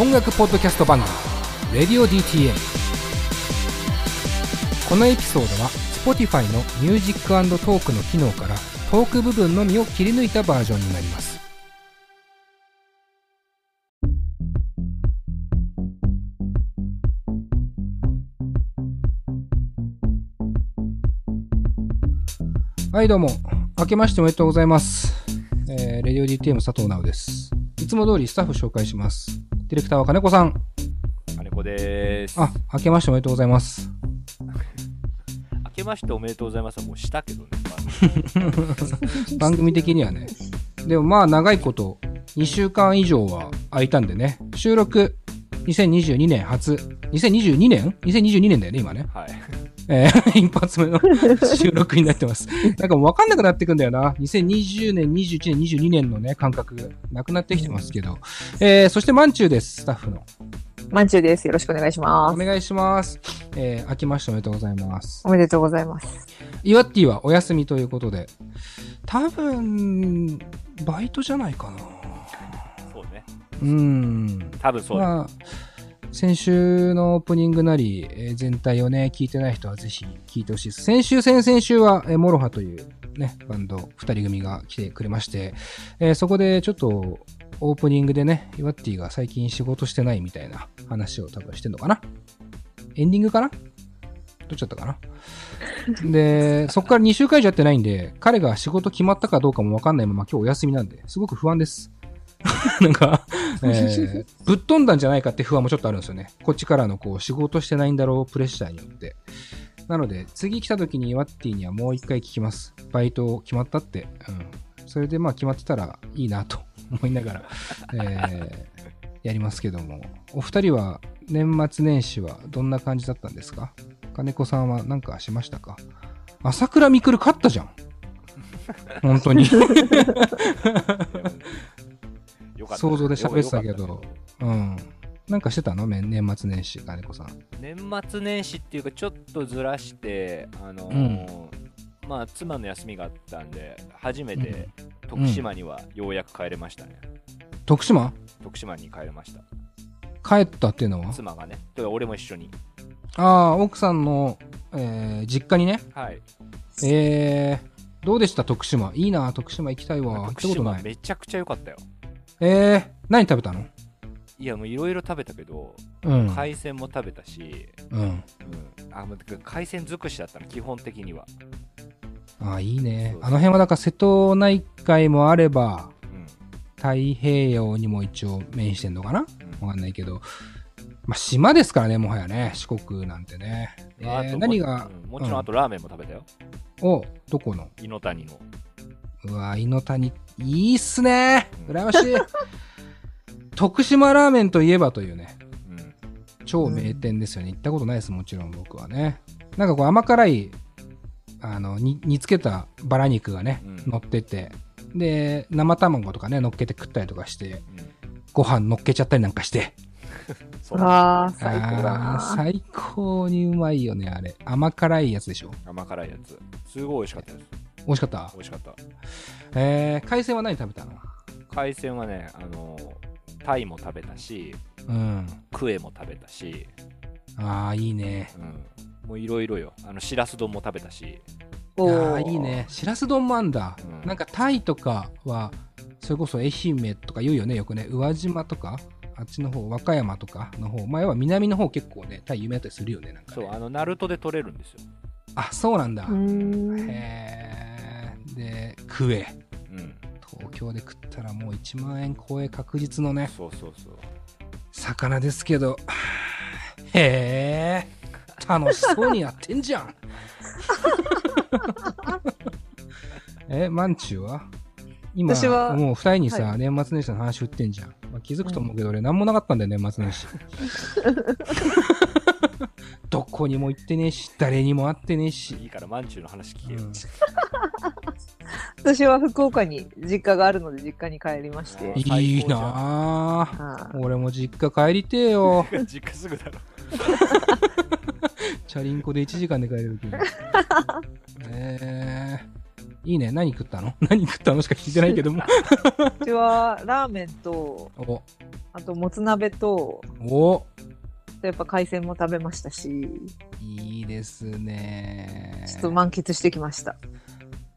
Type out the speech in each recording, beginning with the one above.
音楽ポッドキャスト番組「レディオ DTM」このエピソードは Spotify のミュージックトークの機能からトーク部分のみを切り抜いたバージョンになります。はいどうも。明けましておめでとうございます、えー、レディオ DTM 佐藤直です。いつも通りスタッフ紹介します。ディレクターは金子さん金子です。あ明けましておめでとうございます 明けましておめでとうございますはもうしたけどね。番組的にはね。でもまあ長いこと、2週間以上は空いたんでね。収録、2022年初。2022年 ?2022 年だよね、今ね。はい。えー 一発目の収録になってます。なんかもう分かんなくなってくんだよな。2020年、21年、22年のね、感覚がなくなってきてますけど。えー、そしてマンチューです、スタッフの。まんちゅうです。よろしくお願いします。お願いします。えー、明けましておめでとうございます。おめでとうございます。イワッティはお休みということで。多分、バイトじゃないかな。そうね。うん。多分そうだ。まあ、先週のオープニングなり、えー全体をね、聞いてない人はぜひ聞いてほしいです。先週、先々週は、えーモロハというね、バンド、二人組が来てくれまして、えーそこでちょっと、オープニングでね、イワッティが最近仕事してないみたいな話を多分してんのかな？エンディングかな？どっちだったかな？で、そこから2週間以上やってないんで、彼が仕事決まったかどうかもわかんないまま今日お休みなんで、すごく不安です。なんか、えー ぶっ飛んだんじゃないかって不安もちょっとあるんですよね。こっちからのこう仕事してないんだろうプレッシャーによって。なので、次来た時にワッティにはもう一回聞きます。バイト決まったって。うん。それでまあ決まってたらいいなと思いながら、えー やりますけども。お二人は年末年始はどんな感じだったんですか？金子さんは何かしましたか？朝倉未来勝ったじゃん。本当に。想像で喋ってたけどうん。なんかしてたの？め年末年始、金子さん。年末年始っていうか、ちょっとずらして、あのーまあ、妻の休みがあったんで、初めて徳島にはようやく帰れましたね。徳島？徳島に帰れました。帰ったっていうのは？妻がね。で俺も一緒に。ああ、奥さんの、えー実家にね？はい。えー、どうでした？徳島。いいな、徳島行きたいわ。行っ徳たことない。島めちゃくちゃ良かったよ。えー、何食べたの？いや、もういろいろ食べたけど、うん。海鮮も食べたし、うん。うん。あ、海鮮尽くしだったの、基本的には。ああ、いいねあの辺はだから瀬戸内海もあれば、うん。太平洋にも一応面してんのかな？うんわかんないけど。まあ、島ですからね、もはやね。四国なんてね。えー何が、うんもちろんあとラーメンも食べたよ。お、どこの？猪谷の。うわ、井の谷、いいっすね。羨ましい。徳島ラーメンといえばというね、うん。超名店ですよね。行ったことないです、もちろん僕はね。なんかこう甘辛い、あの、に煮つけたバラ肉がね、うん乗ってて、で、生卵とかね、乗っけて食ったりとかして、うんご飯乗っけちゃったりなんかして。ああ、最高。最高にうまいよね、あれ。甘辛いやつでしょ。甘辛いやつ。すごい美味しかったです。美味しかった？美。味しかった。えー、海鮮は何食べたの？海鮮はね、あのー、タイも食べたし、うん。クエも食べたし、ああ、いいね。うん。もういろいろよ。あの、しらす丼も食べたし、いおやーーいいね。しらす丼もあんだ。うんなんかタイとかは、それこそ愛媛とか言うよね、よくね。宇和島とか、あっちの方、和歌山とかの方。前は南の方結構ね、タイ有名だったりするよね、なんか、ね。そう、あの、ナルトで取れるんですよ。あ、そうなんだ。うーん。へーで、クエ。うん。東京で食ったらもう1万円超え確実のね、そうそうそう。魚ですけど、へえ、楽しそうにやってんじゃん。え、マンチュは？今、私はもう二人にさ、は年末年始の話振ってんじゃん。まあ、気づくと思うけど、俺何もなかったんだよ、年末年始。どこにも行ってねえし、誰にも会ってねえし。いいから、マンチューの話聞けよ。うん 私は福岡に実家があるので実家に帰りまして。あいいなあはい俺も実家帰りてえよ。実家すぐだろ。チャリンコで1時間で帰れるけど。えいいね。何食ったの？何食ったのしか聞いてないけども。うちはラーメンと、お、あともつ鍋と、お、やっぱ海鮮も食べましたし、いいですね。ちょっと満喫してきました。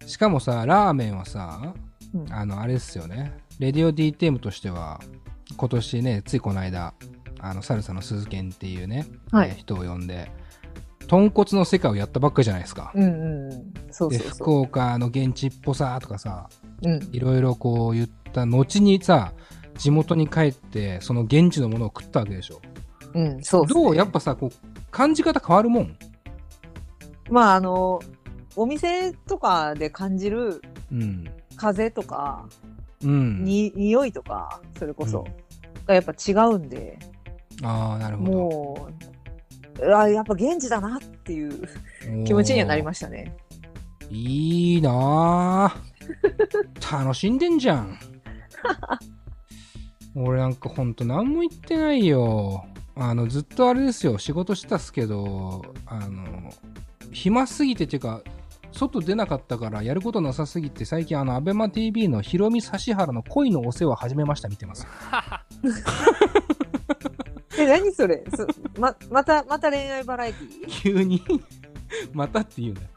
しかもさ、ラーメンはさ、うんあの、あれですよね。レディオ DTM としては、今年ね、ついこの間、あの、サルサの鈴賢っていうね、はいえー人を呼んで、豚骨の世界をやったばっかじゃないですか。うんうんうん。そうで、福岡の現地っぽさとかさ、う。うん。いろいろこう言った後にさ、地元に帰って、その現地のものを食ったわけでしょ。うん、そうねどうやっぱさ、こう、感じ方変わるもん？まああの、お店とかで感じるうん。風とか、うん。に、匂いとか、それこそ、がやっぱ違うんで、ああ、なるほど。もう、あやっぱ現地だなっていう気持ちにはなりましたね。いいなぁ。楽しんでんじゃん。俺なんかほんと何も言ってないよ。あの、ずっとあれですよ。仕事してたっすけど、あの、暇すぎてっていうか、外出なかったからやることなさすぎて最近あの、アベマ TV のヒロミ指原の恋のお世話始めました見てます。え、何それ？そま、また、また恋愛バラエティ？急に？またって言うなよ。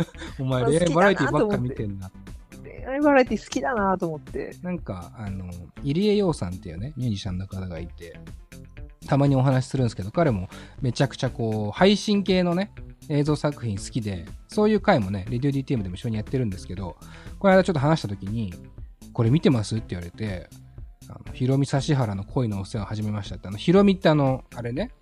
お前恋愛バラエティばっか見てんな。恋愛バラエティ好きだなと思って。なんか、あの、入江洋さんっていうね、ミュージシャンの方がいて、たまにお話しするんですけど、彼もめちゃくちゃこう、配信系のね、映像作品好きで、そういう回もね、レディオ DTM でも一緒にやってるんですけど、この間ちょっと話した時に、これ見てます？って言われて、あのヒロミ指原の恋のお世話を始めましたって、あの、ヒロミってあの、あれね、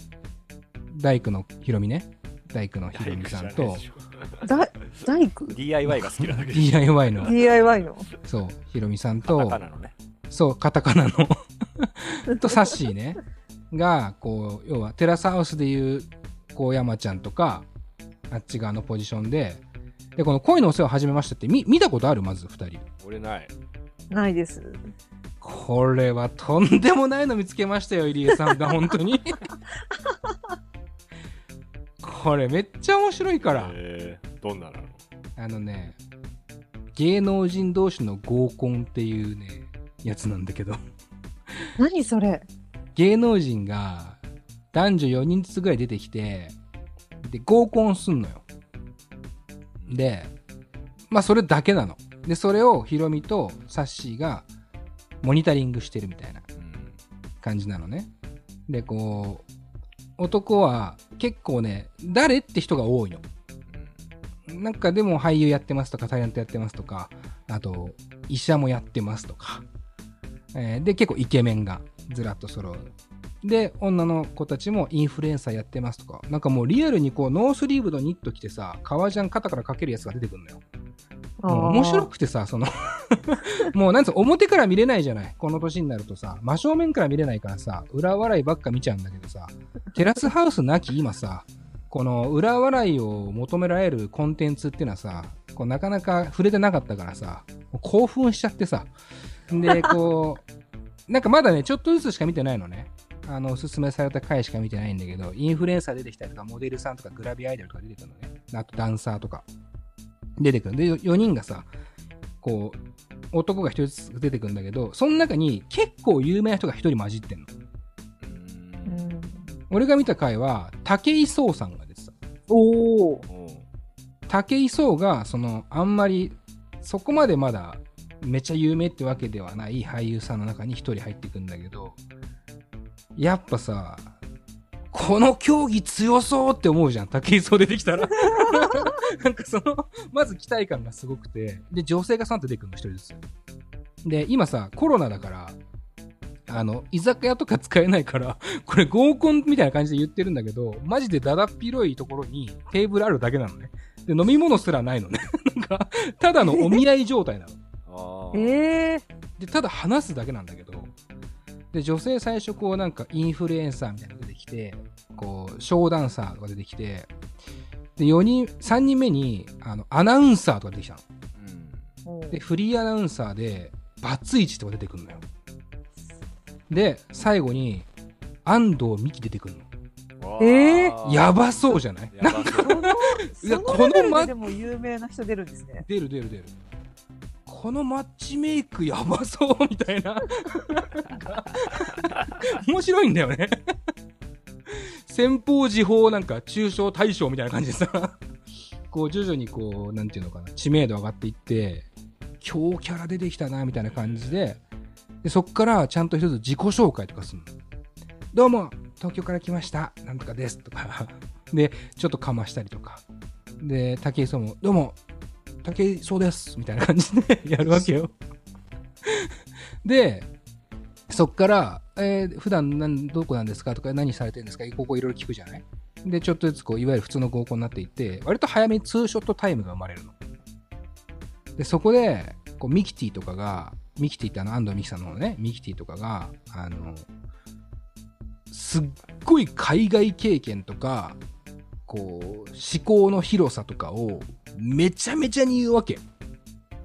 大工のヒロミね、大工のヒロミさんと、だ、大工？DIY が好きなだけで DIY の、?DIY の？そう、ヒロミさんカと、タカナのねそう、カタカナの とサッシーね、が、こう、要はテラスハウスでいう、こう、山ちゃんとか、あっち側のポジションで、で、この恋のお世話始めましたって、み見たことある？まず二人。俺ないないです。これはとんでもないの見つけましたよ、入江さんが、本当に。これめっちゃ面白いから。えー、どんななの？あのね、芸能人同士の合コンっていうね、やつなんだけど。何それ？芸能人が男女4人ずつぐらい出てきて、で、合コンすんのよ。で、まあそれだけなの。で、それをヒロミとサッシーがモニタリングしてるみたいなうん感じなのね。で、こう、男は結構ね、誰って人が多いの。なんかでも俳優やってますとか、タイアントやってますとか、あと、医者もやってますとか。えーで、結構イケメンがずらっと揃う。で、女の子たちもインフルエンサーやってますとか。なんかもうリアルにこう、ノースリーブのニット着てさ、革ジャン肩からかけるやつが出てくるのよ。面白くてさ、その、もうなんつうの表から見れないじゃない。この年になるとさ、真正面から見れないからさ、裏笑いばっか見ちゃうんだけどさ、テラスハウスなき今さ、この裏笑いを求められるコンテンツっていうのはさ、こうなかなか触れてなかったからさ、興奮しちゃってさ、で、こう、なんかまだね、ちょっとずつしか見てないのね。あの、おすすめされた回しか見てないんだけど、インフルエンサー出てきたりとか、モデルさんとか、グラビアアイドルとか出てくるのね。あとダンサーとか。出てくる。で、4人がさ、こう、男が1人ずつ出てくるんだけど、その中に結構有名な人が1人混じってんの。俺が見た回は、武井壮さんが出てた。おお。武井壮が、その、あんまり、そこまでまだ、めっちゃ有名ってわけではない俳優さんの中に1人入ってくんだけど、やっぱさ、この競技強そうって思うじゃん、武井壮出てきたら。なんかその、まず期待感がすごくて、で、女性が3出てくるの、1人ずつ。で、今さ、コロナだから、あの、居酒屋とか使えないから、これ合コンみたいな感じで言ってるんだけど、マジでだだっ広いところにテーブルあるだけなのね。で、飲み物すらないのね。なんか、ただのお見合い状態なの。ええで、ただ話すだけなんだけど、で、女性最初こうなんかインフルエンサーみたいなのが出てきて、こう、ショーダンサーが出てきて、で、4人、3人目に、あの、アナウンサーとか出てきたの。うんで、フリーアナウンサーで、バツイチとか出てくるのよ。で、最後に、安藤美希出てくるの。えー？やばそうじゃない？やばそうそのいやそこのまでも有名な人出るんですね。出る出る出るこのマッチメイクやばそうみたいな。面白いんだよね。先方時報なんか中小大将みたいな感じでさ。こう徐々にこうなんていうのかな。知名度上がっていって強キャラ出てきたなみたいな感じで。でそっからちゃんと一つ自己紹介とかするの。どうも東京から来ました。なんとかです。とか。でちょっとかましたりとか。で武井壮もどうも武井壮ですみたいな感じでやるわけよ。でそっから、えー普段なんどこなんですかとか何されてるんですか？ここいろいろ聞くじゃない？でちょっとずつこういわゆる普通の合コンになっていって割と早めにツーショットタイムが生まれるの。でそこでこうミキティとかがミキティってあの安藤美希さんのねミキティとかがあのすっごい海外経験とかこう思考の広さとかをめちゃめちゃに言うわけ。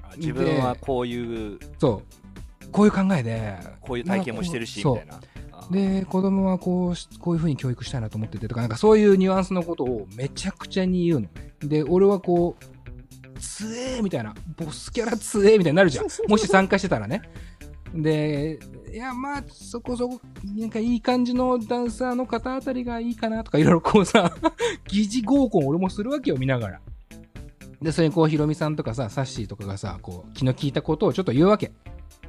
あ自分はこういうそう。こういう考えで。こういう体験もしてるしみたいな。で子供はこうしこういう風に教育したいなと思っててとかなんかそういうニュアンスのことをめちゃくちゃに言うの。ねで俺はこうつえーみたいな。ボスキャラつえーみたいになるじゃん。もし参加してたらね。でいやまあそこそこなんかいい感じのダンサーの方あたりがいいかなとかいろいろこうさ 疑似合コン俺もするわけよ見ながらでそれにこうヒロミさんとかさサッシーとかがさこう気の利いたことをちょっと言うわけ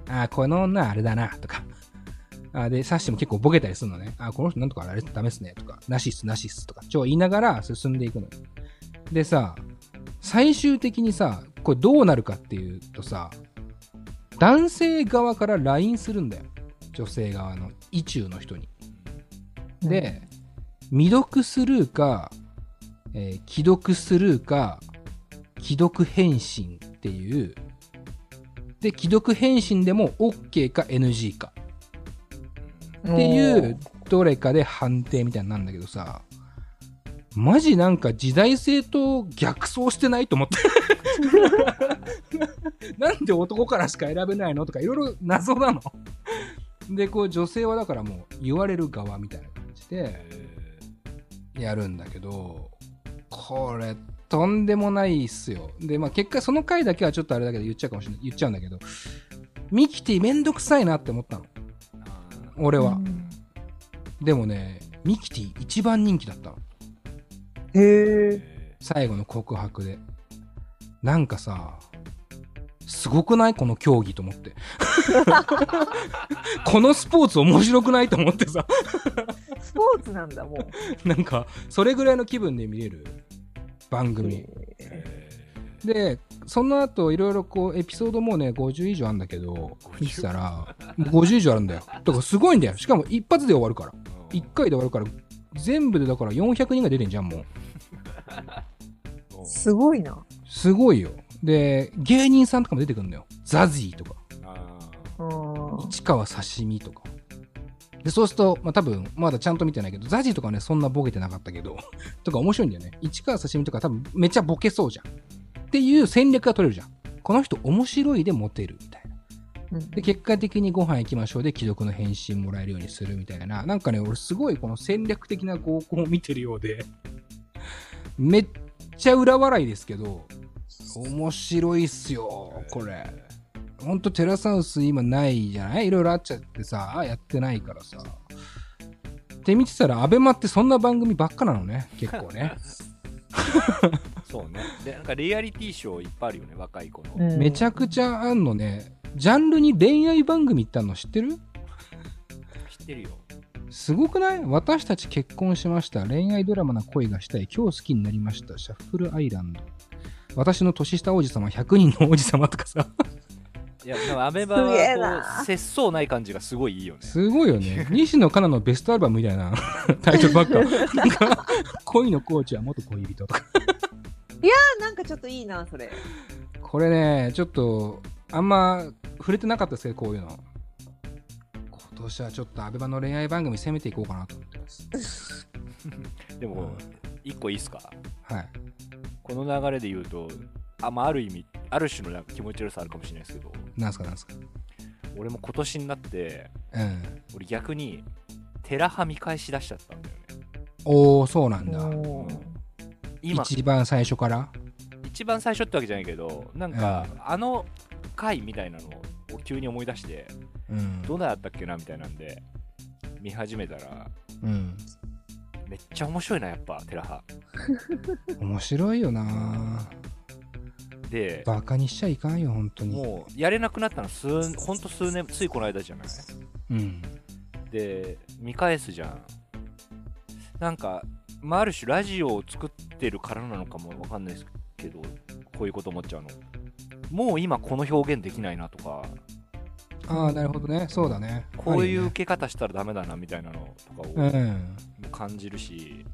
ああこの女あれだなとか あで、サッシも結構ボケたりするのね。あ、この人なんとかあれダメっすね。とか、なしっす、なしっす。とか、ちょ、言いながら進んでいくのよ。でさ、最終的にさ、これどうなるかっていうとさ、男性側から LINE するんだよ。女性側の、意中の人に。で、未読スルーか、えー既読スルーか、既読返信っていう、で、既読返信でも OK か NG か。っていうどれかで判定みたいになるんだけどさマジなんか時代性と逆走してないと思って。なんで男からしか選べないのとかいろいろ謎なの。でこう女性はだからもう言われる側みたいな感じでえやるんだけどこれとんでもないっすよでまあ結果その回だけはちょっとあれだけど言っちゃうかもしれない言っちゃうんだけどミキティめんどくさいなって思ったの俺は、うんでもね、ミキティ一番人気だったの。へ。え最後の告白で。なんかさ、すごくない？この競技と思って。このスポーツ面白くない？と思ってさ。スポーツなんだ、もう。なんか、それぐらいの気分で見れる番組。で、その後、いろいろこう、エピソードもうね、50以上あるんだけど、見てたら、もう50以上あるんだよ。だからすごいんだよ。しかも一発で終わるから。ー1回で終わるから、全部でだから400人が出てんじゃん、もう。うんすごいな。すごいよ。で、芸人さんとかも出てくるんだよ。ザジーとか。市川刺身とか。で、そうすると、まあ多分、まだちゃんと見てないけど、ザジーとかね、そんなボケてなかったけど、とか面白いんだよね。市川刺身とか多分めっちゃボケそうじゃん。っていう戦略が取れるじゃん。この人面白いでモテるみたいな。うんで、結果的にご飯行きましょうで、既読の返信もらえるようにするみたいな。なんかね、俺すごいこの戦略的な合コンを見てるようで、めっちゃ裏笑いですけど、面白いっすよ、これ。ほんとテラサウス今ないじゃない？いろいろあっちゃってさ、やってないからさ。って見てたら、アベマってそんな番組ばっかなのね、結構ね。そうねでなんかリアリティショーいっぱいあるよね若い子の、うんめちゃくちゃあんのね。ジャンルに恋愛番組ってあるの知ってる？知ってるよすごくない？私たち結婚しました。恋愛ドラマな恋がしたい。今日好きになりました。シャッフルアイランド。私の年下王子様、100人の王子様とかさ。いやでもアメバはなこう節操ない感じがすごいいいよねすごいよね。西野カナのベストアルバムみたいな タイトルばっ か。恋のコーチは元恋人とか。なんかちょっといいな、それ。これね、ちょっと、あんま触れてなかったですけど、こういうの。今年はちょっとアベマの恋愛番組攻めていこうかなと思ってます。でも一個いいっすか？はい。この流れで言うとあ,、まあ、ある意味ある種のなんか気持ち悪さあるかもしれないですけどなんすかなんすか？俺も今年になってうん。俺逆にテラハ見返し出しちゃったんだよねおおそうなんだ。おー今一番最初から？一番最初ってわけじゃないけどなんか、あの回みたいなのを急に思い出してうん。どうだったっけなみたいなんで見始めたらうん。めっちゃ面白いなやっぱテラハ面白いよなでバカにしちゃいかんよ、本当に。もうやれなくなったの数ほんと数年ついこの間じゃない？うん。で見返すじゃんなんか、まあ、ある種ラジオを作ってるからなのかもわかんないですけどこういうこと思っちゃうのもう今この表現できないなとかああ、なるほどね。そうだね。こういうあ受け方したらダメだなみたいなのとかを感じるし、うん。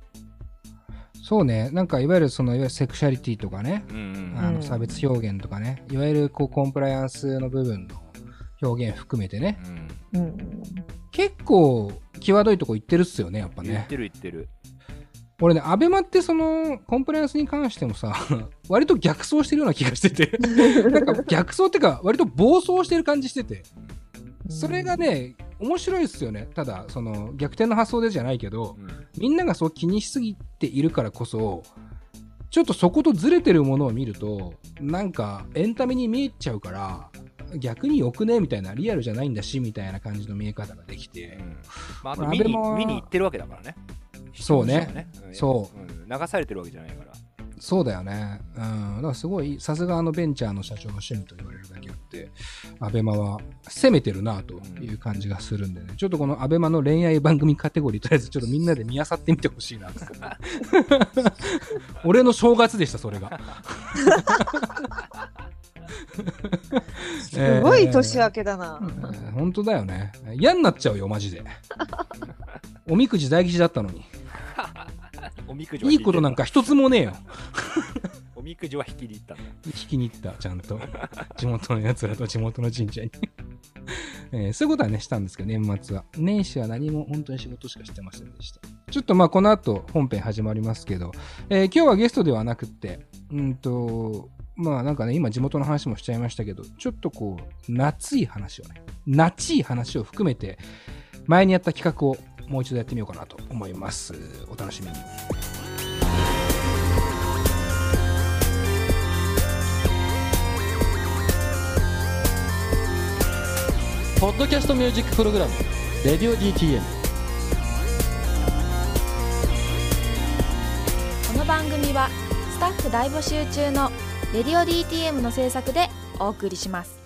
そうね。なんか、いわゆるその、いわゆるセクシャリティとかね。うんうんうんあの差別表現とかね。いわゆるこう、コンプライアンスの部分の表現含めてね。うんうん。結構、際どいとこ行ってるっすよね、やっぱね。言ってる言ってる俺ね、アベマってその、コンプライアンスに関してもさ、割と逆走してるような気がしてて。なんか逆走ってか、割と暴走してる感じしてて。それがね、面白いっすよね。ただ、その、逆転の発想でじゃないけど、うんみんながそう気にしすぎているからこそ、ちょっとそことずれてるものを見ると、なんかエンタメに見えちゃうから、逆によくねみたいな、リアルじゃないんだし、みたいな感じの見え方ができて。う、ん。まあ、あとまあ見に見に行ってるわけだからね。そうね。視聴者はん。そうん。流されてるわけじゃないからそうだよね。うん。だからすごい、さすがあのベンチャーの社長の趣味と言われるだけあって、アベマは攻めてるなという感じがするんでね、ちょっとこのアベマの恋愛番組カテゴリー、とりあえずちょっとみんなで見漁ってみてほしいな。俺の正月でした、それが。すごい年明けだな。えー本当だよね。嫌になっちゃうよ、マジで。おみくじ大吉だったのに。おみくじはいいことなんか一つもねえよ。おみくじは引きに行ったんだ引きに行った、ちゃんと。地元のやつらと地元の神社に。えーそういうことはね、したんですけど、年末は。年始は何も本当に仕事しかしてませんでした。ちょっとまあ、この後本編始まりますけど、えー今日はゲストではなくって、うんと、まあなんかね、今地元の話もしちゃいましたけど、ちょっとこう、夏い話をね、夏い話を含めて、前にやった企画をもう一度やってみようかなと思います。お楽しみに。ポッドキャストミュージックプログラム「レディオ DTM」この番組はスタッフ大募集中の「レディオ DTM」の制作でお送りします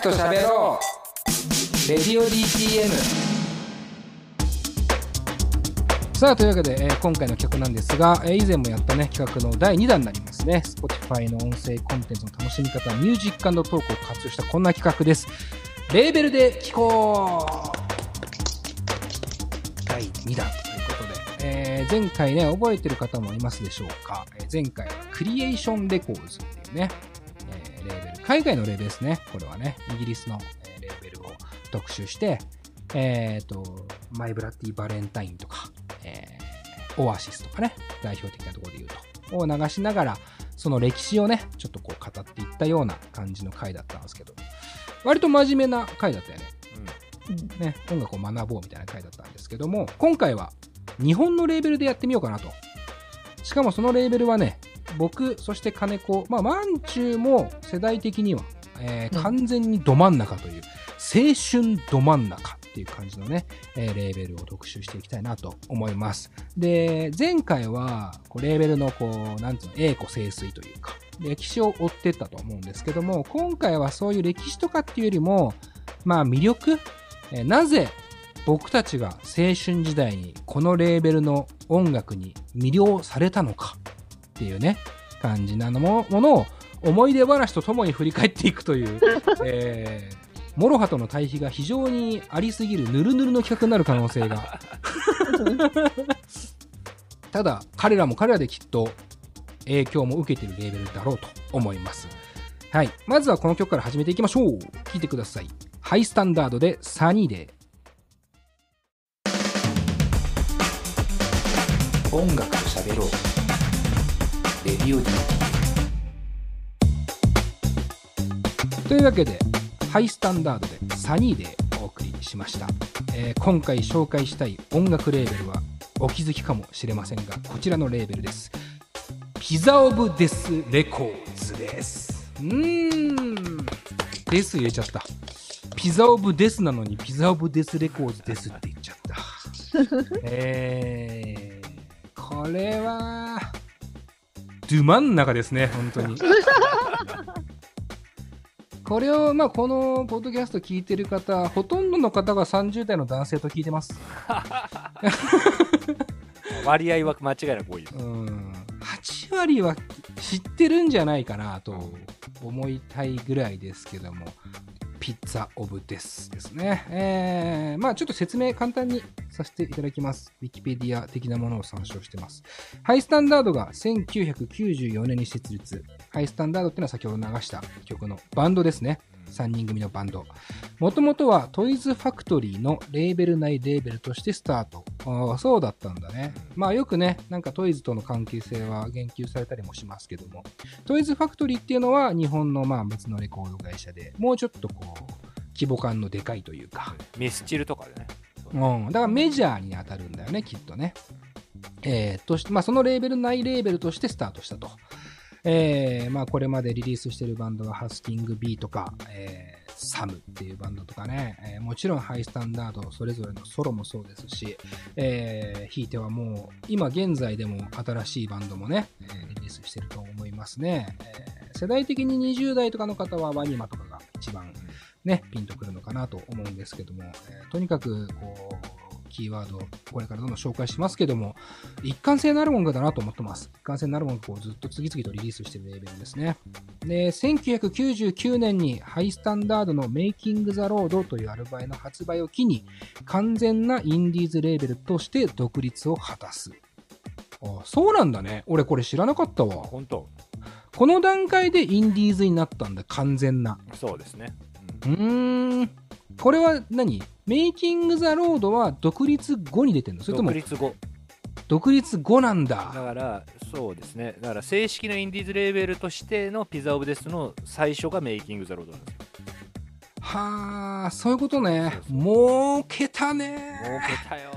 と喋ろう。レディオ DTM さあというわけで、えー今回の企画なんですが、えー以前もやったね企画の第2弾になりますね。Spotify の音声コンテンツの楽しみ方ミュージックトークを活用したこんな企画です。レーベルで聴こう。第2弾。ということで、えー前回ね覚えてる方もいますでしょうか、えー前回はクリエーションレコーズっていうねレーベル、海外のレーベルですね、これはね、イギリスの、えーレーベルを特集して、えっ、と、マイブラッディ・バレンタインとか、えーオアシスとかね、代表的なところで言うと、を流しながら、その歴史をね、ちょっとこう語っていったような感じの回だったんですけど、割と真面目な回だったよね。ね、音楽を学ぼうみたいな回だったんですけども、今回は日本のレーベルでやってみようかなと。しかもそのレーベルはね、僕、そして金子、まあ、マンチューも世代的には、えーうん。完全にど真ん中という、青春ど真ん中っていう感じのね、えーレーベルを特集していきたいなと思います。で、前回は、こうレーベルの、こう、なんつうの、栄枯盛衰というか、歴史を追ってったと思うんですけども、今回はそういう歴史とかっていうよりも、まあ魅力、えーなぜ僕たちが青春時代にこのレーベルの音楽に魅了されたのかっていうね、感じなのもものを思い出話とともに振り返っていくという、えーモロハとの対比が非常にありすぎるヌルヌルの企画になる可能性が。ただ、彼らも彼らできっと影響も受けているレーベルだろうと思います。はい。まずはこの曲から始めていきましょう。聴いてください。ハイスタンダードでサニーデー。音楽と喋ろうレディオ D というわけで、ハイスタンダードでサニーでお送りしました、えー今回紹介したい音楽レーベルはお気づきかもしれませんが、こちらのレーベルです。ピザオブデスレコーズです。うーん。デス入れちゃった。ピザオブデスなのにピザオブデスレコーズですって言っちゃった。えー、これは、ど真ん中ですね、本当に。これを、まあ、このポッドキャスト聞いてる方、ほとんどの方が30代の男性と聞いてます。割合は間違いなく多いです。うん。8割は知ってるんじゃないかなと思いたいぐらいですけども、ピッツァオブデスですね。えー、まあちょっと説明簡単にさせていただきます。ウィキペディア的なものを参照してます。ハイスタンダードが1994年に設立。ハイスタンダードっていうのは先ほど流した曲のバンドですね。3人組のバンド。もともとはトイズファクトリーのレーベル内レーベルとしてスタート。そうだったんだね。まあよくね、なんかトイズとの関係性は言及されたりもしますけども、トイズファクトリーっていうのは日本のまあ別のレコード会社で、もうちょっとこう、規模感のでかいというか、ミスチルとかでね。うん、だからメジャーに当たるんだよね、きっとね。えー、として、まあ、そのレーベル内レーベルとしてスタートしたと。えー、まあ、これまでリリースしてるバンドはハスキング B とか、えー、サムっていうバンドとかね、えーもちろんハイスタンダード、それぞれのソロもそうですし、えー、ひいてはもう、今現在でも新しいバンドもね、えーリリースしてると思いますね。えー世代的に20代とかの方はワニマとかが一番ね、ピンとくるのかなと思うんですけども、えーとにかく、こう、キーワード、これからどんどん紹介しますけども、一貫性のある音楽だなと思ってます。一貫性のある音楽をずっと次々とリリースしているレーベルですね。で、1999年にハイスタンダードの Making the Road というアルバムの発売を機に、完全なインディーズレーベルとして独立を果たす。あそうなんだね。俺これ知らなかったわ。本当この段階でインディーズになったんだ、完全な。そうですね。うーん。これは何？メイキング・ザ・ロードは独立後に出てんの？それとも独立後。独立後なんだ。だから、そうですね。だから、正式なインディーズレーベルとしての Pizza of Death の最初が Making the Road なんですよ。はあ、そういうことね。そうそう儲けたね。儲けたよ。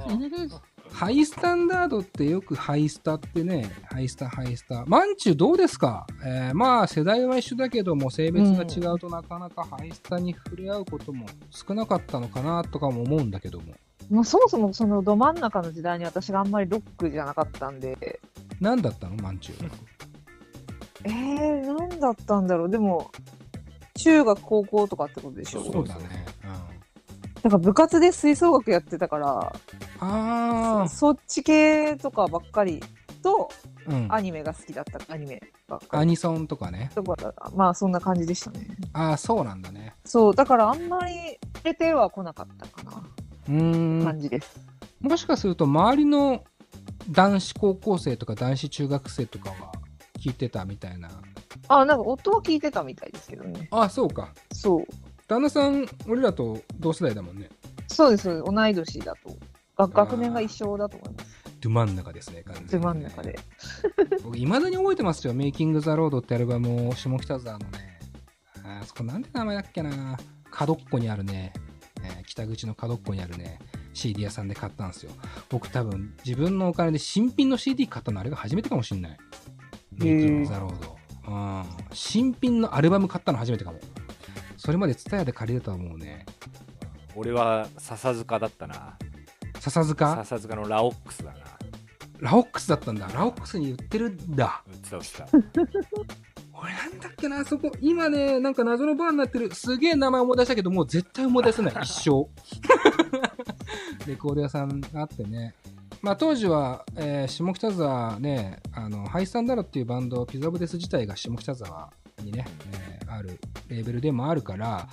ハイスタンダードってよくハイスタってね、ハイスタ、ハイスタ。マンチどうですか、えーまあ世代は一緒だけども性別が違うとなかなかハイスタに触れ合うことも少なかったのかなとかも思うんだけども。もうそもそもそのど真ん中の時代に私があんまりロックじゃなかったんで、何だったの？マンチュは。えー、何だったんだろう。でも、中学、高校とかってことでしょ？そうだね。なんか部活で吹奏楽やってたから、うん、あそっち系とかばっかりと、あ、うん。アニメが好きだった、アニメばっかり。アニソンとかね。とかまあそんな感じでしたね。ああ、そうなんだね。そう、だからあんまり出ては来なかったかな、うーん。感じです。もしかすると周りの男子高校生とか男子中学生とかは聞いてたみたいな。あ、なんか音は聞いてたみたいですけどね。ああ、そうか。そう。旦那さん、俺らと同世代だもんね。そうです、同い年だと。が学年が一緒だと思います。ど真ん中ですね、完全にど真ん中で。僕、いまだに覚えてますよ。メイキング・ザ・ロードってアルバムを下北沢のね、あそこなんて名前だっけな、角っこにあるね、えー北口の角っこにあるね、CD 屋さんで買ったんですよ。僕多分、自分のお金で新品の CD 買ったのあれが初めてかもしんない。メイキング・ザ・ロード。うん。新品のアルバム買ったの初めてかも。それまで TSUTAYA で借りれたもうね、俺は笹塚だったな。笹塚？笹塚のラオックスだな。ラオックスだったんだ。ラオックスに売ってるんだ。売ってた売ってた。俺なんだっけな、あそこ、今ね、なんか謎のバーになってる、すげえ名前思い出したけど、もう絶対思い出せない、一生。レコード屋さんがあってね。まあ当時は、えー下北沢ね、あの、ハイスタンダードっていうバンド、ピザオブデス自体が下北沢にね、えーあるレーベルでもあるから、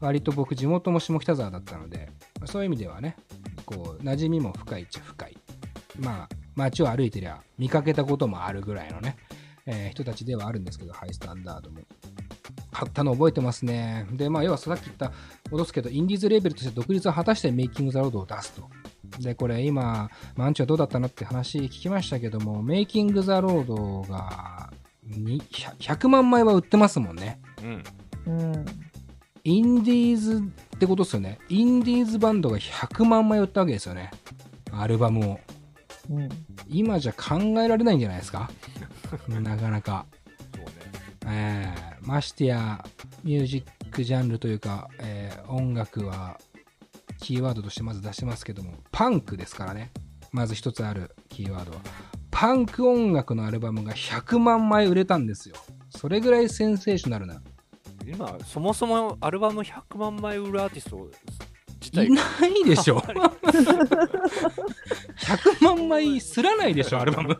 割と僕地元も下北沢だったので、そういう意味ではね、こう、馴染みも深いっちゃ深い。まあ、街を歩いてりゃ見かけたこともあるぐらいのね、えー人たちではあるんですけど、ハイスタンダードも。買ったの覚えてますね。で、まあ、要はさっき言った、戻すけど、インディーズレーベルとして独立を果たして Making the Road を出すと。で、これ今、マンチはどうだったのって話聞きましたけども、 Making the Road が 100, 100万枚は売ってますもんね。うんうん。インディーズってことですよね。インディーズバンドが100万枚売ったわけですよね。アルバムを。うん。今じゃ考えられないんじゃないですか？なかなか。そうねえーましてやミュージックジャンルというか、えー音楽はキーワードとしてまず出してますけどもパンクですからねまず一つあるキーワードはパンク音楽のアルバムが100万枚売れたんですよ。それぐらいセンセーショナルな。今そもそもアルバム100万枚売るアーティスト自体いないでしょ。100万枚すらないでしょアルバム。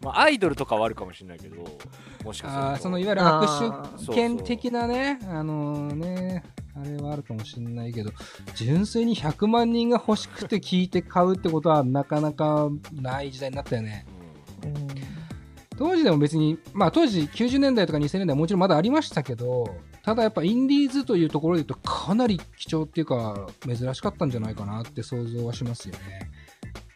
まあ、アイドルとかはあるかもしれないけどもしかすると。あーそのいわゆるあ握手券的なねあのねあれはあるかもしれないけど純粋に100万人が欲しくて聞いて買うってことはなかなかない時代になったよね。うん。当時でも別にまあ当時90年代とか2000年代はもちろんまだありましたけどただやっぱインディーズというところで言うとかなり貴重っていうか珍しかったんじゃないかなって想像はしますよね。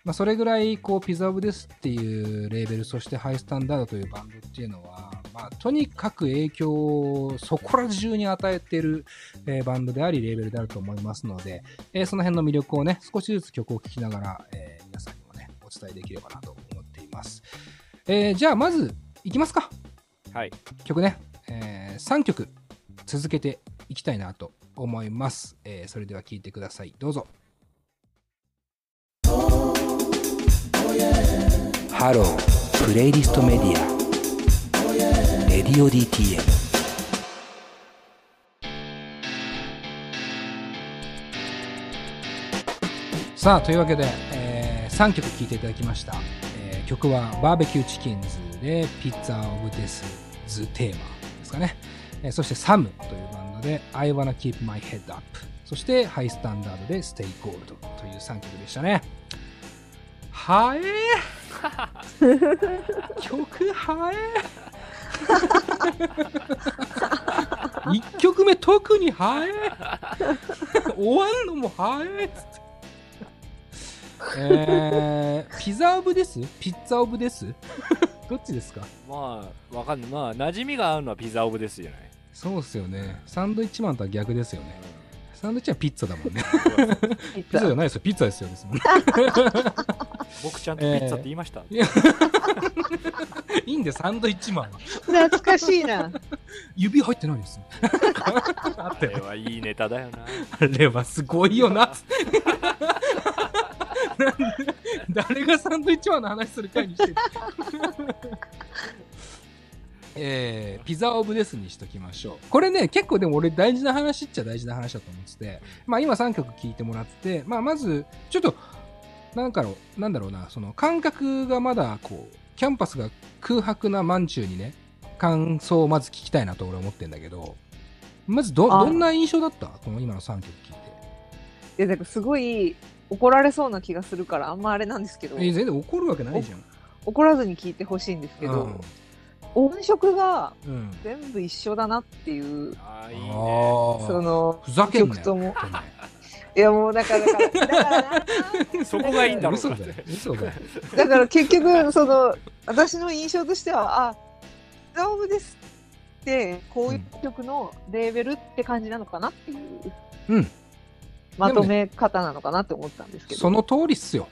まあ、それぐらいこうピザオブですっていうレーベルそしてハイスタンダードというバンドっていうのは、まあ、とにかく影響をそこら中に与えている、えーバンドでありレーベルであると思いますので、えーその辺の魅力をね少しずつ曲を聴きながら、えー皆さんにもねお伝えできればなと思っています、えーじゃあまずいきますか。はい。曲ね、え3曲続けていきたいなと思います、えーそれでは聴いてください。どうぞ。ハロー。プレイリストメディアレディオ DTM さあというわけで、え3曲聴いていただきました、えー曲はバーベキューチキンズでピッツァオブデスズテーマですかね、えーそしてサムというバンドで I wanna keep my head up そしてハイスタンダードで Stay Gold という3曲でしたね。はえー。曲はえー。1曲目特にはえー終わんのもはえーっつって。えー、ピザオブです？ピッツァオブです？どっちですか？まあわかんない。まあ馴染みが合うのはピザオブですじゃないそうっすよね。サンドイッチマンとは逆ですよね。サンドイッチマンはピッツァだもんね。ピピザじゃないですよ。ピッツァですよですもんね。僕ちゃんとピッツァって言いました、いいんでサンドイッチマンは。懐かしいな。指入ってないです。あったよ。あれはいいネタだよな。あれはすごいよな。誰がサンドイッチマンの話する会にしてる えー、ピザオブですにしときましょう。これね、結構でも俺大事な話っちゃ大事な話だと思ってて、まあ今3曲聴いてもらって、まあまず、ちょっと、なんかろう、なんだろうな、その感覚がまだこう、キャンパスが空白なマンチューにね、感想をまず聞きたいなと俺は思ってんだけど、まずど、あどんな印象だった？この今の3曲聴いて。いや、なんかすごい怒られそうな気がするから、あんまあれなんですけど、え全然怒るわけないじゃん。怒らずに聞いてほしいんですけど、うん音色がうん。全部一緒だなっていう、ああいその、ふざけんなよ。曲とも。いや、もうだから、だから、だからなそこがいいんだろう嘘なだよ。嘘だよ。だから結局、その、私の印象としては、あ、ザオブですって、こういう曲のレーベルって感じなのかなっていう、うん。まとめ方なのかなって思ったんですけど。その通りっすよ。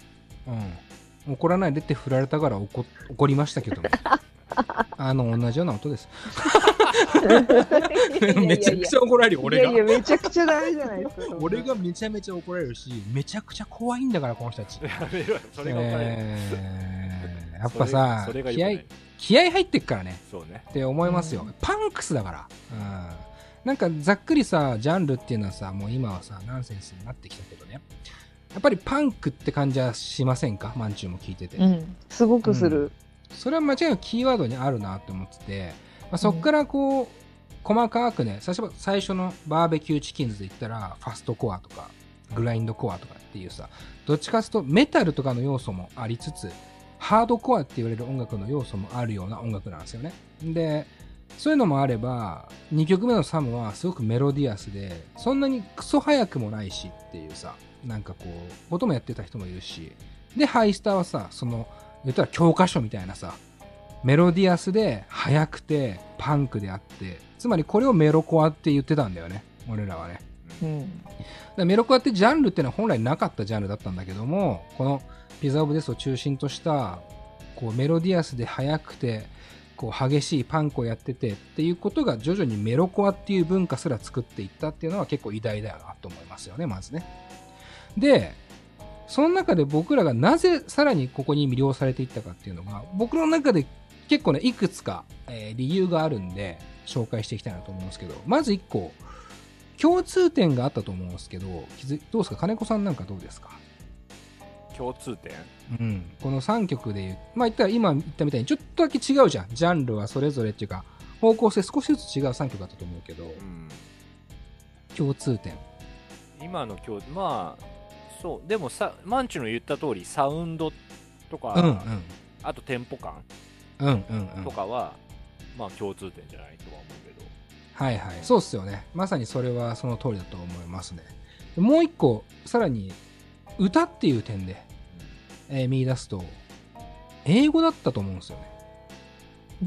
うん。怒らないでって振られたから怒怒りましたけども。あの、同じような音です。めちゃくちゃ怒られるよ、俺が。いやいや、めちゃくちゃダメじゃないですか。俺がめちゃめちゃ怒られるし、めちゃくちゃ怖いんだから、この人たち。やめろよそれが分かる、えーやっぱさそれそれが、良気合気合入ってっからね。そうね。って思いますよ、うん。パンクスだから、うん、なんかざっくりさジャンルっていうのはさもう今はさナンセンスになってきたけどね。やっぱりパンクって感じはしませんか？マンチューも聞いてて、うん、すごくする。それは間違いなくキーワードにあるなって思ってて、まあ、そっからこう、細かくね最初最初のバーベキューチキンズで言ったらファストコアとかグラインドコアとかっていうさどっちかというとメタルとかの要素もありつつハードコアって言われる音楽の要素もあるような音楽なんですよね。でそういうのもあれば2曲目のサムはすごくメロディアスでそんなにクソ速くもないしっていうさなんかこう音もやってた人もいるしでハイスターはさその言ったら教科書みたいなさメロディアスで速くてパンクであってつまりこれをメロコアって言ってたんだよね俺らはねうん。だメロコアってジャンルっていうのは本来なかったジャンルだったんだけどもこのピザ・オブ・デスを中心としたこうメロディアスで速くてこう激しいパンクをやっててっていうことが徐々にメロコアっていう文化すら作っていったっていうのは結構偉大だよなと思いますよねまずねでその中で僕らがなぜさらにここに魅了されていったかっていうのが僕の中で結構ねいくつか、えー理由があるんで紹介していきたいなと思うんですけどまず1個共通点があったと思うんですけど気づどうですか？金子さんなんかどうですか？共通点？うん、この3曲で言う、まあ言ったら今言ったみたいにちょっとだけ違うじゃん。ジャンルはそれぞれっていうか、方向性少しずつ違う3曲だったと思うけど、うん共通点。今の共まあそうでもさマンチュの言った通りサウンドとか、うんうん。あとテンポ感と。かは、まあ共通点じゃないとは思うけどはいはい。そうっすよね。まさにそれはその通りだと思いますね。でもう一個、さらに、歌っていう点で、えー見出すと、英語だったと思うんですよね。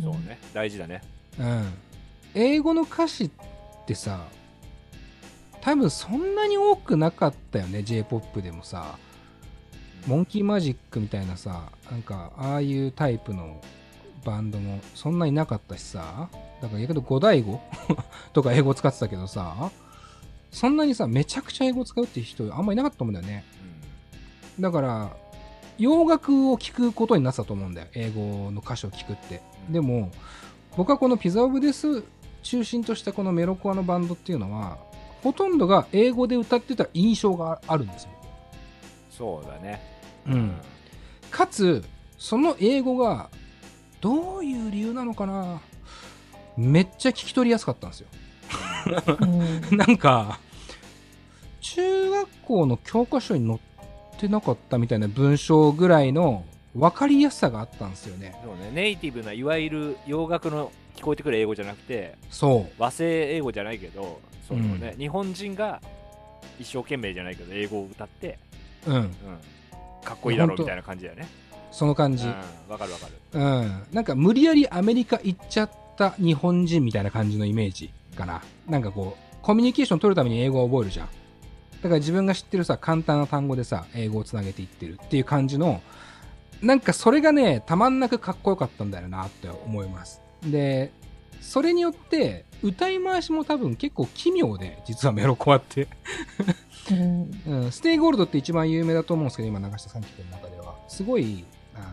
そうね大事だねうん。英語の歌詞ってさ、多分そんなに多くなかったよね、J-POP でもさ。モンキーマジックみたいなさ、なんか、ああいうタイプのバンドもそんなになかったしさ、だから逆に五大語 とか英語使ってたけどさ、そんなにさ、めちゃくちゃ英語使うっていう人あんまりいなかったと思うんだよね。だから、洋楽を聴くことになってたと思うんだよ。英語の歌詞を聴くって。でも、僕はこのピザオブデス中心としたこのメロコアのバンドっていうのは、ほとんどが英語で歌ってた印象があるんですよ。そうだねうん。かつ、その英語が、どういう理由なのかな？めっちゃ聞き取りやすかったんですよ。うん なんか、中学校の教科書に載ってなかったみたいな文章ぐらいの分かりやすさがあったんですよね。そうねネイティブないわゆる洋楽の聞こえてくる英語じゃなくてそ和製英語じゃないけどそういうのね、日本人が一生懸命じゃないけど英語を歌って、う。うん。うん、かっこいいだろほんとみたいな感じだよねその感じ。うんわかるわかるうん。なんか無理やりアメリカ行っちゃった日本人みたいな感じのイメージかな。なんかこう、コミュニケーション取るために英語を覚えるじゃん。だから自分が知ってるさ、簡単な単語でさ、英語をつなげていってるっていう感じの、なんかそれがね、たまんなくかっこよかったんだよなって思います。で、それによって、歌い回しも多分結構奇妙で、実はメロコアって。うんうん、 Stay Gold って一番有名だと思うんですけど、今流した3曲の中では。すごい、あの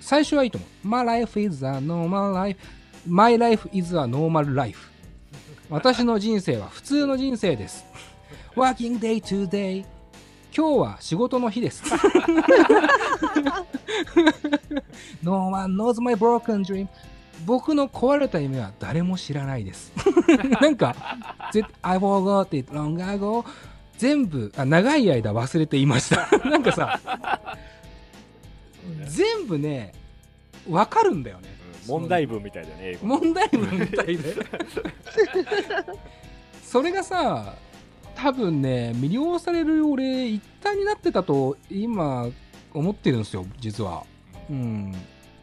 最初はいいと思う。My life is a normal life. My life is a normal life. 私の人生は普通の人生です。Working day to day. 今日は仕事の日です。no one knows my broken dream. 僕の壊れた夢は誰も知らないです。なんか、I forgot it long ago. 全部あ、長い間忘れていました。なんかさ、全部ね、わかるんだよね。問題文みたいだね問題文みたいで。それがさ、多分ね、魅了される俺、一体になってたと今思ってるんですよ、実は。うん。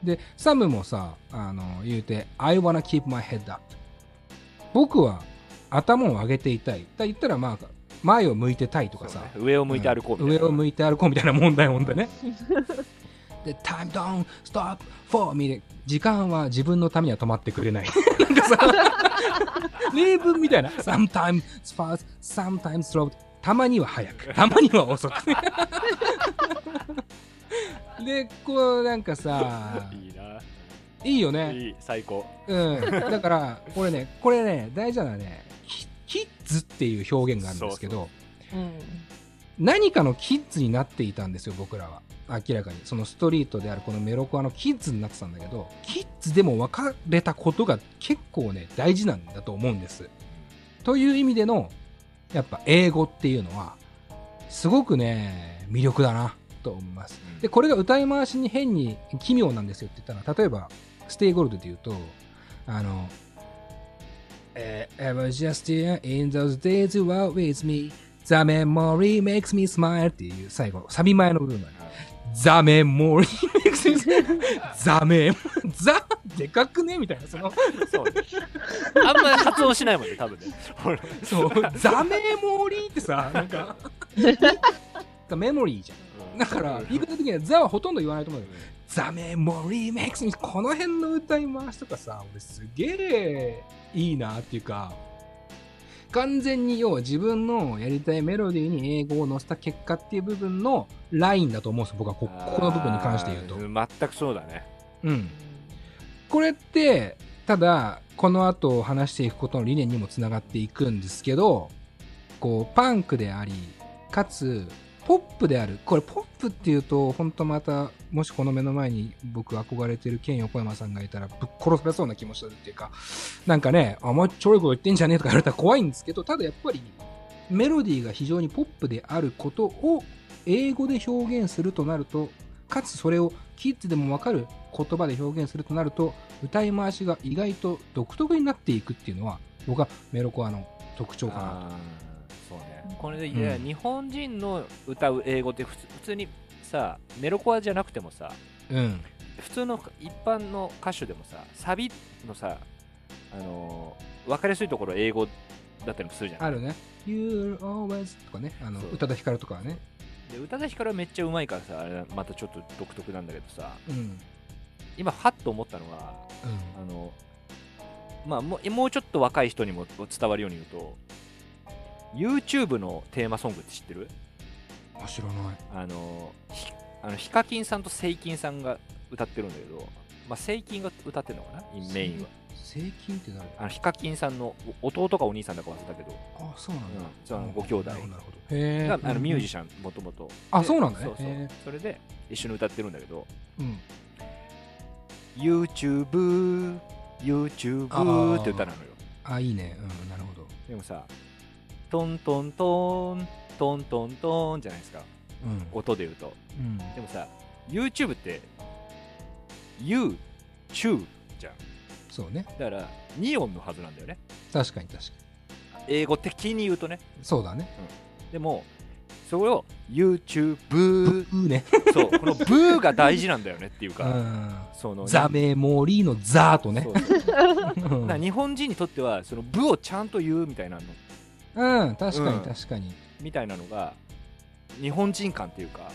で、サムもさ、あの、言うて、I wanna keep my head up. 僕は頭を上げていたい。だ言ったら、まあ、前を向いてたいとかさ、ね上を向いて歩こうみたいな、上を向いて歩こうみたいな問題問題ね。で、time don't stop for me で、時間は自分のためには止まってくれない。なんかさ、例文みたいな。sometimes fast, sometimes slow. たまには早く、たまには遅く。で、こうなんかさ、いいないいよね。いい最高うん。だから、これね、これね、大事なのはね、キキッズっていう表現があるんですけど、うん何かのキッズになっていたんですよ、僕らは。明らかにそのストリートであるこのメロコアのキッズになってたんだけどキッズでも分かれたことが結構ね大事なんだと思うんです。という意味でのやっぱ英語っていうのはすごくね魅力だなと思います。でこれが歌い回しに変に奇妙なんですよって言ったら例えば Stay Gold で言うとあのえー I was just here in those days you were with me. The memory makes me smile っていう最後サビ前の部分。がね The memory makes me smile The mem The でかくね？みたいな。そのそうね。あんまり発音しないもんね多分ね。俺そう。ザメモリーってさなんかメモリーじゃん。だから言い方的にはザはほとんど言わないと思うんだけどザメモリーメイクスミこの辺の歌い回しとかさ俺すげえいいなっていうか完全に要は自分のやりたいメロディーに英語を乗せた結果っていう部分のラインだと思うんですよ僕はこここの部分に関して言うと。全くそうだね。うん。これってただこの後話していくことの理念にもつながっていくんですけどこうパンクでありかつポップである。これポップっていうと本当またもしこの目の前に僕憧れてるケン横山さんがいたらぶっ殺されそうな気もするっていうかなんかねあんまちょろいこと言ってんじゃねえとか言われたら怖いんですけどただやっぱりメロディーが非常にポップであることを英語で表現するとなるとかつそれをキッズでもわかる言葉で表現するとなると歌い回しが意外と独特になっていくっていうのは僕はメロコアの特徴かなと。これでいや、うん。日本人の歌う英語って普通にさメロコアじゃなくてもさうん。普通の一般の歌手でもさサビのさあのー分かりやすいところ英語だったりもするじゃん。あるね「You're always」とかね。あの宇多田ヒカルとかはね。で宇多田ヒカルはめっちゃうまいからさあれまたちょっと独特なんだけどさ。うん。今ハッと思ったのはうん。あのまあもうちょっと若い人にも伝わるように言うと YouTube のテーマソングって知ってる？あ知らない。あのひあのヒカキンさんとセイキンさんが歌ってるんだけど、まあ、セイキンが歌ってるのかな？メインは。正金って誰？あのヒカキンさんのお弟かお兄さんだか忘れたけど。あそうなんだ、うんそのご兄弟。なるほど。へえがあのミュージシシャンもともと。あそうなんだね。そうそう。へそれで一緒に歌ってるんだけど。うん。YouTube YouTube って歌なのよ。あいいね。うんなるほど。でもさトントントントントントンじゃないですか。うん。音で言うと。うん。でもさ YouTube って YouTube じゃん。そうね。だから2音のはずなんだよね。確かに確か英語的に言うとね。にそうだね。でもそれを YouTube ブーね。そうこのブーが大事なんだよねっていううか、ん。そのザメモリーのザーとね。日本人にとってはそのブをちゃんと言うみたいなのうん確かにうん。確かに。みたいなのが日本人感っていうか。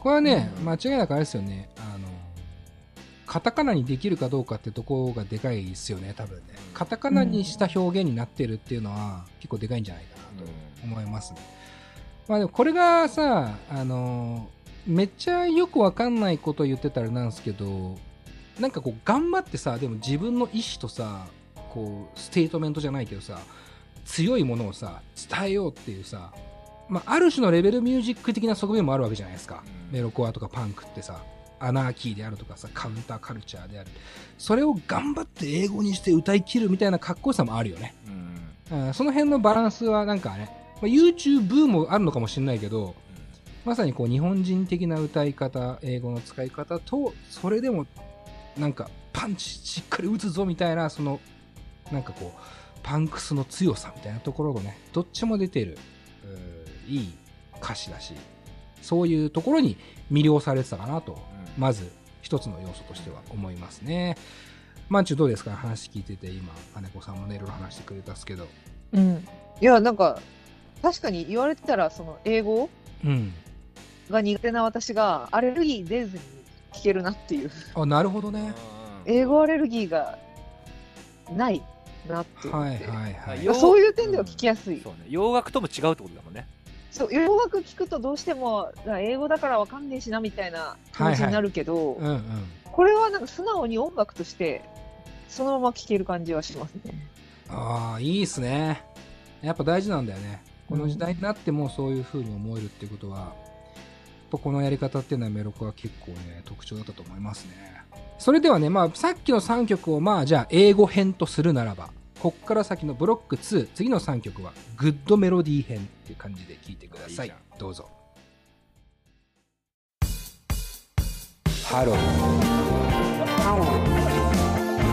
これはね、うん。間違いなくあれですよね。あのカタカナにできるかどうかってところがでかいですよね多分ね。カタカナにした表現になってるっていうのは結構でかいんじゃないかなと思いますね、まあでもこれがさあのめっちゃよくわかんないこと言ってたらなんですけどなんかこう頑張ってさでも自分の意思とさこうステートメントじゃないけどさ強いものをさ伝えようっていうさ、まあ、ある種の rebel music 的な側面もあるわけじゃないですか、うん。メロコアとかパンクってさアナーキーであるとかさカウンターカルチャーである。それを頑張って英語にして歌い切るみたいなかっこよさもあるよね、うん。うん、その辺のバランスはなんかね、まあ、YouTube もあるのかもしれないけどまさにこう日本人的な歌い方英語の使い方とそれでもなんかパンチしっかり打つぞみたいなそのなんかこうパンクスの強さみたいなところがねどっちも出てるいい歌詞だしそういうところに魅了されてたかなとうんまず一つの要素としては思いますね。まんちゅうどうですか？話聞いてて今金子さんもねいろいろ話してくれたっすけど。うん。いや、なんか、確かに言われてたら、その英語うん。が苦手な私がアレルギー出ずに聞けるなっていう。あなるほどね。英語アレルギーがないなって。はいはいはい。よそういう点では聞きやすい。そうね洋楽とも違うってことだもんねそう洋楽聞くとどうしてもあ英語だからわかんねえしなみたいな気持ちになるけど、うんうん。これはなんか素直に音楽としてそのまま聴ける感じはしますね。ああ、いいっすね。やっぱ大事なんだよね。この時代になってもそういう風に思えるっていうことは、ぱこのやり方っていうのはメロコアは結構ね、特徴だったと思いますね。それではね、まあ、さっきの3曲を、まあ、じゃあ、英語編とするならば、こっから先のブロック2、次の3曲は、グッドメロディー編っていう感じで聴いてください。どうぞ。ハロー。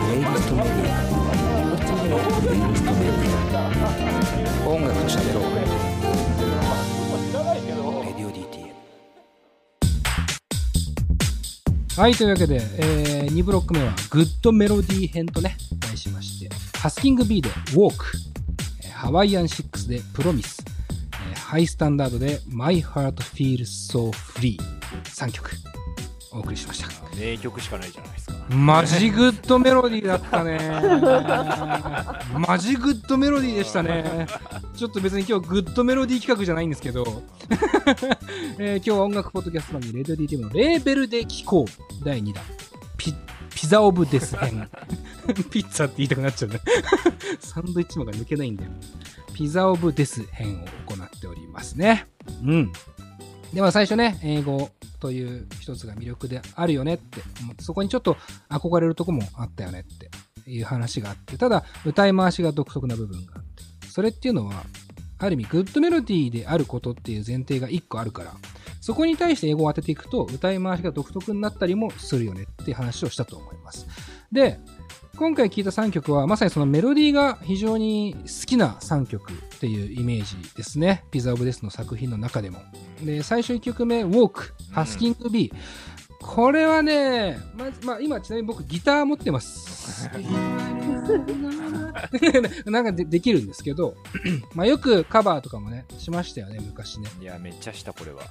プレイリストメディア。プレイリストメディア。音楽と喋ろ。うレディオ DTM はい、というわけで、え2ブロック目は、グッドメロディー編とね、ハスキング B で、ウォーク、えーハワイアン6で、プロミス、えーハイスタンダードで、My Heart Feels So Free、3曲、お送りしました。名曲しかないじゃないですかマジグッドメロディーだったね。マジグッドメロディーでしたね。ちょっと別に今日グッドメロディー企画じゃないんですけど、えー今日は音楽ポッドキャスト番組レディオ DTM のレーベルで聴こう第2弾。ピピザオブデス編。ピッツァって言いたくなっちゃうね。サンドイッチマンが抜けないんだよ。ピザオブデス編を行っておりますね。うん。では最初ね、英語という一つが魅力であるよねって思って、そこにちょっと憧れるとこもあったよねっていう話があって、ただ歌い回しが独特な部分があって、それっていうのは、ある意味グッドメロディーであることっていう前提が一個あるから、そこに対して英語を当てていくと、歌い回しが独特になったりもするよねっていう話をしたと思います。で、今回聴いた3曲は、まさにそのメロディーが非常に好きな3曲っていうイメージですね。ピザオブデスの作品の中でも。で、最初1曲目、ウォーク、ハスキング B。これはね、ま、まあ今ちなみに僕ギター持ってます。なんかでできるんですけど、まあよくカバーとかもね、しましたよね、昔ね。いやめっちゃしたこれは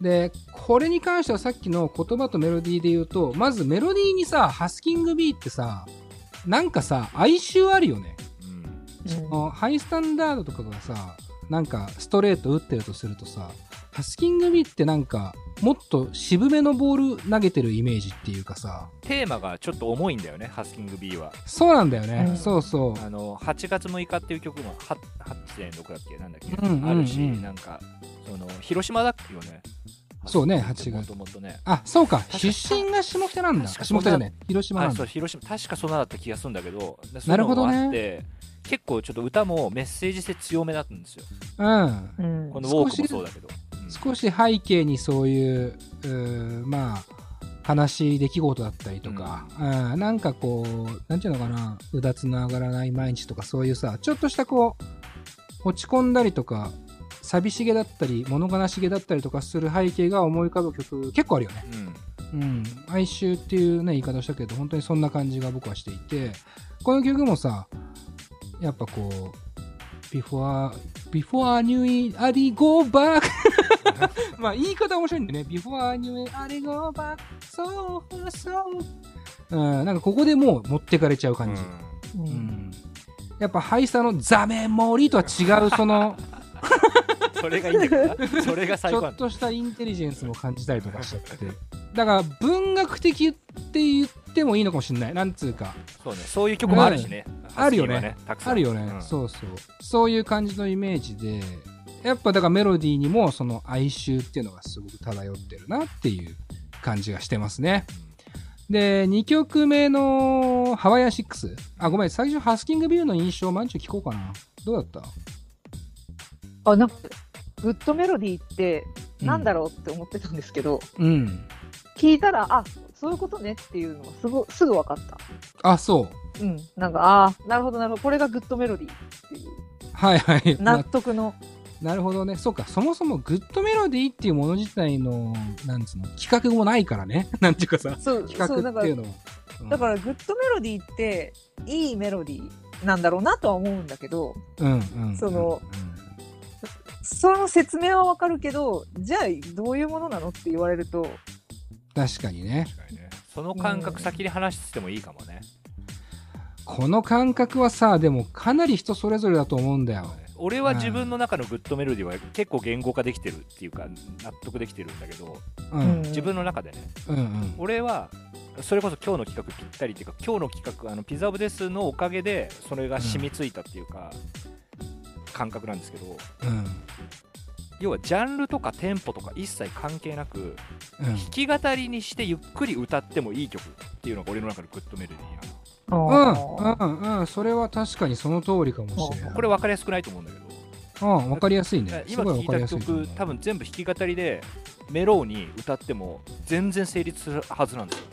で、これに関してはさっきの言葉とメロディーで言うと、まずメロディーにさ、ハスキング B ってさ、なんかさ、哀愁あるよね。うんそのハイスタンダードとかがさ、なんかストレート打ってるとするとさ、ハスキング B ってなんか、もっと渋めのボール投げてるイメージっていうかさ、テーマがちょっと重いんだよねハスキング B はそうなんだよね。うんそうそう。あの8月6日っていう曲もは8.6だっけなんだっけ、うんうんうんあるしなんかその広島だっけよねそうねハスキング8ってもともとねあ、そうか。出身が下北なんだ。下北じゃね。広島なあんだ。そう広島確かそんなだった気がするんだけどでなるほどね結構ちょっと歌もメッセージ性強めだったんですようん。うんこのウォークもそうだけど、うん少し背景にそういう、まあ、悲しい出来事だったりとか、うんなんかこう、なんていうのかな、うだつの上がらない毎日とかそういうさ、ちょっとしたこう、落ち込んだりとか、寂しげだったり、物悲しげだったりとかする背景が思い浮かぶ曲結構あるよね。うんうん。哀愁っていうね、言い方をしたけど、本当にそんな感じが僕はしていて、この曲もさ、やっぱこう、before, before I knew it, I'd go back まあ言い方面白いんだよね。before I knew it, I'd go back so, so うん、なんかここでもう持ってかれちゃう感じ。ううんん。やっぱハイスタのザメモリとは違うその、それがいいんだけどなそれがちょっとしたインテリジェンスも感じたりとかしちゃって。だから文学的って言ってもいいのかもしれない。なんつうか。そうねそういう曲もあるしね、あるよねあるよね、うんそうそう。そういう感じのイメージで、やっぱだからメロディーにもその哀愁っていうのがすごく漂ってるなっていう感じがしてますね。で、2曲目のハワイアン6。あ、ごめん、最初ハスキングビューの印象、まんちゅう聞こうかな。どうだった？あなんかグッドメロディーってなんだろうって思ってたんですけど、うん。聞いたらあそういうことねっていうのがすぐすぐ分かった。あ、そう。うん、なんかあーなるほどなるほどこれがグッドメロディーっていうはいはい。納な得の、なるほどね。そうか。そもそもグッドメロディーっていうもの自体の、なんつうの、企画もないからね。なんていうかさ、そう企そうなんか画っていうのは。うんだからグッドメロディーっていいメロディーなんだろうなとは思うんだけどうんうん。そのうんその説明はわかるけどじゃあどういうものなのって言われると確かにね。確かにねその感覚先に話してもいいかもね、この感覚はさ、でもかなり人それぞれだと思うんだよ。俺は自分の中のグッドメロディーは結構言語化できてるっていうか納得できてるんだけどう。うんん自分の中でねうんうん。俺はそれこそ今日の企画ぴったりっていうか今日の企画あのピザオブデスのおかげでそれが染みついたっていうか、感覚なんですけどうん。要はジャンルとかテンポとか一切関係なくうん。弾き語りにしてゆっくり歌ってもいい曲っていうのが俺の中でグッドメロディーなうん、うん、うん、それは確かにその通りかもしれない。のこれ分かりやすくないと思うんだけど。うん、わかりやすいね。今聴いた曲多分全部弾き語りでメローに歌っても全然成立するはずなんですよ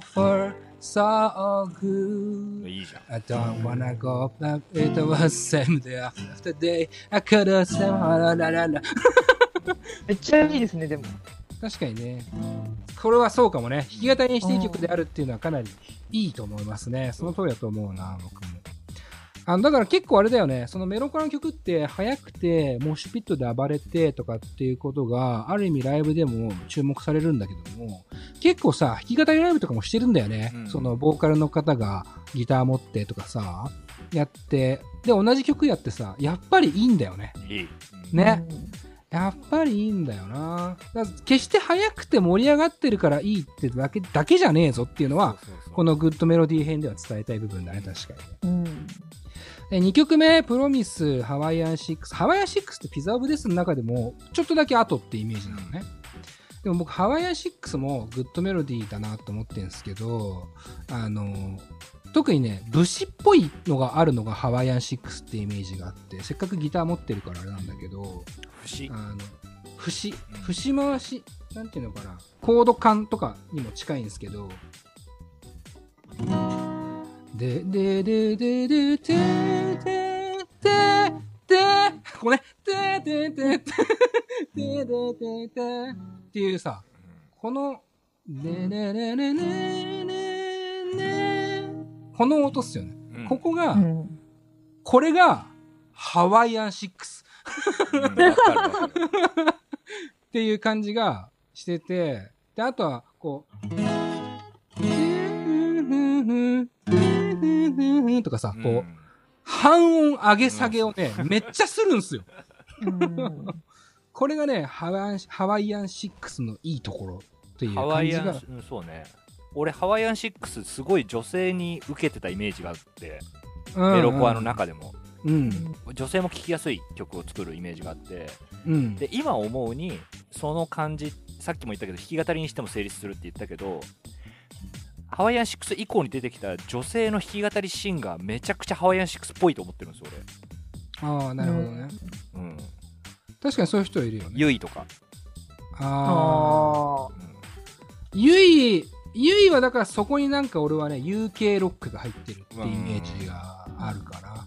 far, so good. いいじゃん I don't wanna go back. It was same day after day. I could have said, la la la la. めっちゃいいですね、でも。確かにね。これはそうかもね。弾き語りにしていい曲であるっていうのはかなりいいと思いますね。その通りだと思うな、僕も。あのだから結構あれだよね。そのメロコラの曲って速くて、モッシュピットで暴れてとかっていうことが、ある意味ライブでも注目されるんだけども、結構さ、弾き語りライブとかもしてるんだよね。うんそのボーカルの方がギター持ってとかさ、やって、で、同じ曲やってさ、やっぱりいいんだよね。いい、うんね。やっぱりいいんだよな。決して速くて盛り上がってるからいいってだけだけじゃねえぞっていうのは、そうそうそうこのグッドメロディー編では伝えたい部分だね、確かにね。うん。で2曲目、プロミス、ハワイアン6。ハワイアン6ってピザオブデスの中でも、ちょっとだけ後ってイメージなのね。でも僕、ハワイアン6もグッドメロディーだなと思ってるんですけど、あの、特にね、武士っぽいのがあるのがハワイアン6ってイメージがあって、せっかくギター持ってるからあれなんだけど、節あの節節回しなんていうのかなコード感とかにも近いんですけどでででででででででここねででででででででっていうさこのでねねねねねねこの音っすよね、ここが、これがハワイアン6うんわかるわかるっていう感じがしてて、で、あとは、こう、とかさ、こう、うん半音上げ下げをね、めっちゃするんすよ。うんこれがね、ハワイアンハワイアン6のいいところっていうハワ感じが。イアン、うん、そうね俺ハワイアン6すごい女性に受けてたイメージがあって、うんメロコアの。中でもうん。女性も聴きやすい曲を作るイメージがあってうん。で今思うにその感じさっきも言ったけど弾き語りにしても成立するって言ったけどハワイアン6以降に出てきた女性の弾き語りシンガーめちゃくちゃハワイアン6っぽいと思ってるんですよああ、なるほどね。俺、うん、確かにそういう人いるよね。ユイとか、ああ。あうんゆい、ゆいはだからそこになんか俺はね、UK ロックが入ってるってイメージがあるから。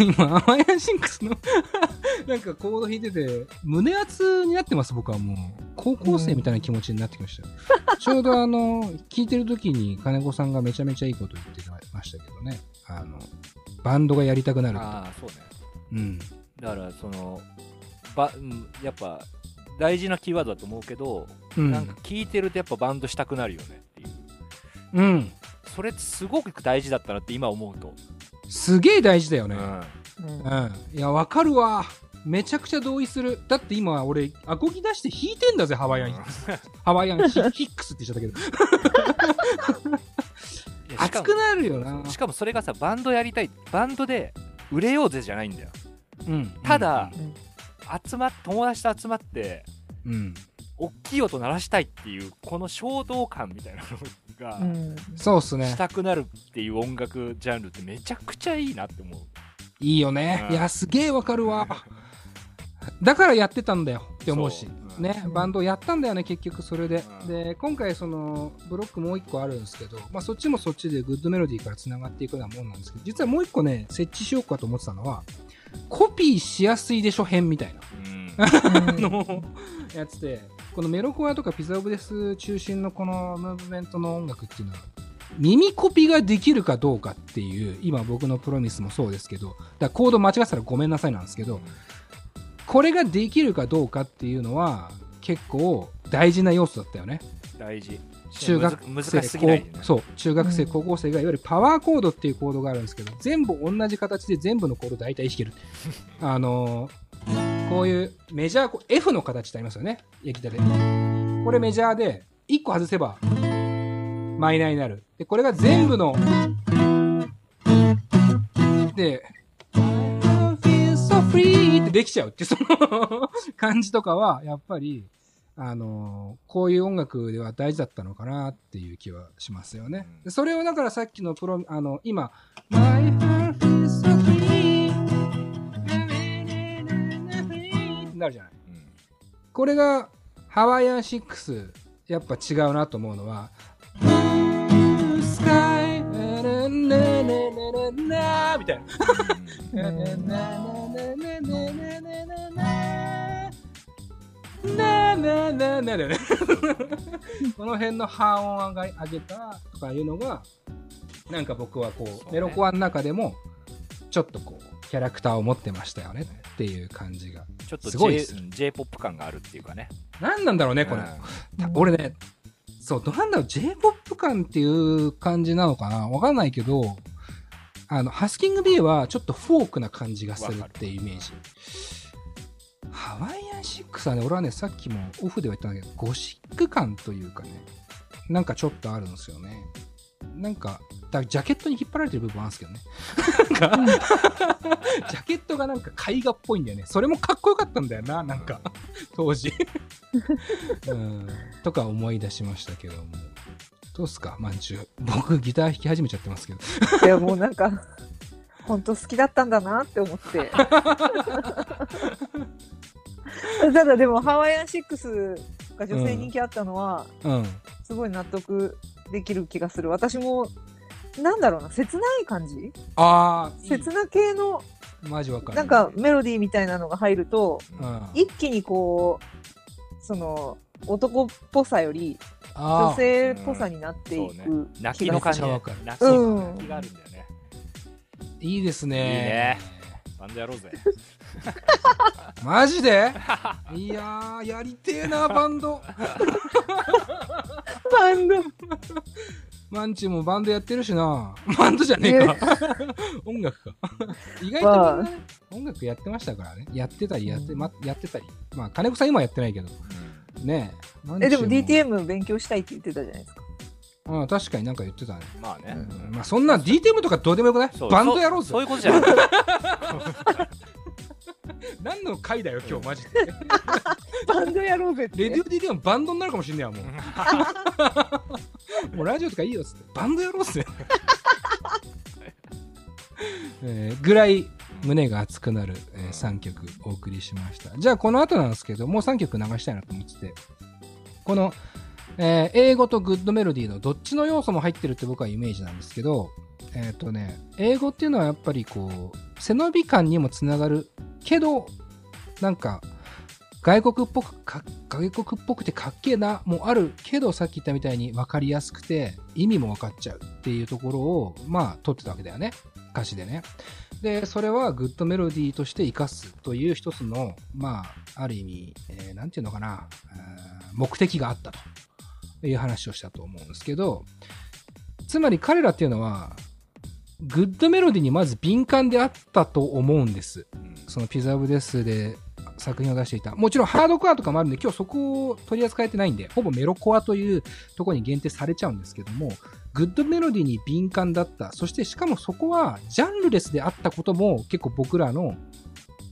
今、ハワイアンシックスの なんかコード弾いてて、胸熱になってます、僕はもう。高校生みたいな気持ちになってきましたよ。ちょうどあの、聞いてる時に金子さんがめちゃめちゃいいこと言ってましたけどね。あの、バンドがやりたくなる。ああそうねうん。だからそのばうんやっぱ大事なキーワードだと思うけど、うん。なんか聞いてるとやっぱバンドしたくなるよねっていううん。それってすごく大事だったなって今思うと、すげえ大事だよね。うんーうんうん。いや、わかるわ。めちゃくちゃ同意する。だって今、俺、アコギ出して弾いてんだぜ、ハワイアン。ハワイアンヒヒックスって言っちゃったけど。熱くなるよな。しかもそれがさバンドやりたいバンドで売れようぜじゃないんだようん。ただうん集まっ友達と集まってうん。大きい音鳴らしたいっていうこの衝動感みたいなのがうんそうっすねし。たくなるっていう音楽ジャンルってめちゃくちゃいいなって思ういいよね。うんいや、すげえわかるわ。だからやってたんだよって思うし。そううんね、バンドやったんだよね、結局それで。うんで、今回その、ブロックもう一個あるんですけど、まあそっちもそっちでグッドメロディーから繋がっていくようなもんなんですけど、実はもう一個ね、設置しようかと思ってたのは、コピーしやすいでしょ編みたいな。うん のやつで、このメロコアとかピザオブデス中心のこのムーブメントの音楽っていうのは、耳コピができるかどうかっていう、今僕のプロミスもそうですけど、だからコード間違ってたらごめんなさいなんですけど、これができるかどうかっていうのは、結構大事な要素だったよね。大事中学生ね高そう、中学生、うん高校生がいわゆるパワーコードっていうコードがあるんですけど、全部同じ形で全部のコード大体弾ける。あのーこういうメジャー、F の形ってありますよね、焼きたで。これメジャーで、1個外せば、マイナーになる。で、これが全部の、で、I feel so free ってできちゃうって、その感じとかは、やっぱり、あのこういう音楽では大事だったのかなっていう気はしますよね。でそれをだからさっきのプロ、あの、今、なるじゃない、うん、これがハワイアン6やっぱ違うなと思うのは「みたいな。この辺の半音上げ上げたとかいうのがなんか僕はこうメロコアの中でも、ちょっとこうキャラクターを持ってましたよねっていう感じがちょっとすごい J ですうん J-POP 感があるっていうかね。何なんだろうねこれ、うんた俺ね、そう、どうなんだろう、J-POP 感っていう感じなのかな？わかんないけど、あの、ハスキング B はちょっとフォークな感じがするっていうイメージ。ハワイアン6はね、俺はね、さっきもオフでは言ったんだけど、ゴシック感というかね、なんかちょっとあるんですよね。なんか、だジャケットに引っ張られてる部分あるんですけどね。なんか、ジャケットがなんか絵画っぽいんだよね。それもかっこよかったんだよな、なんか、当時。うん、とか思い出しましたけども。どうっすか、まんじゅう。僕、ギター弾き始めちゃってますけど。いや、もうなんか、本当好きだったんだなって思って。ただでも、ハワイアン6が女性人気あったのは、うん。すごい納得できる気がする。私も、なんだろうな、切ない感じ？ああ、切な系の、いいマジわかる。なんかメロディーみたいなのが入ると、うん、一気にこう、その、男っぽさより女性っぽさになっていうんそうく泣きの感じ。泣きうん泣きがあるんだよね。いいですね。いいねバンドやろうぜ。マジで？いやー、やりてえな、バンド。バンドマンチもバンドやってるしな。バンドじゃねえか。音楽か。意外とね、音楽やってましたからね。やってたり、やって、ま、やってたり。まあ、金子さん今やってないけど。ねえ。え、でも DTM 勉強したいって言ってたじゃないですか。うん、確かになんか言ってたね。まあね。うんまあ、そんな DTM とかどうでもよくない？バンドやろうぜそそういうことじゃん。何の回だよ、今日、マジで。バンドやろうぜって。レディオ DTM バンドになるかもしんねえわ、もう。もうラジオとかいいよっつって。バンドやろうっすね。えーぐらい胸が熱くなる、え3曲お送りしました。じゃあこの後なんですけど、もう3曲流したいなと思ってて、この、えー英語とグッドメロディーのどっちの要素も入ってるって僕はイメージなんですけど、えっ、とね、英語っていうのはやっぱりこう、背伸び感にもつながるけど、なんか、外国っぽくか、外国っぽくてかっけえな、もあるけど、さっき言ったみたいに分かりやすくて、意味も分かっちゃうっていうところを、まあ、取ってたわけだよね。歌詞でね。で、それはグッドメロディーとして活かすという一つの、まあ、ある意味、えーていうのかな、目的があったという話をしたと思うんですけど、つまり彼らっていうのは、グッドメロディーにまず敏感であったと思うんです。そのピザオブデスで作品を出していた。もちろんハードコアとかもあるんで、今日そこを取り扱えてないんで、ほぼメロコアというところに限定されちゃうんですけども、グッドメロディーに敏感だった。そしてしかもそこはジャンルレスであったことも結構僕らの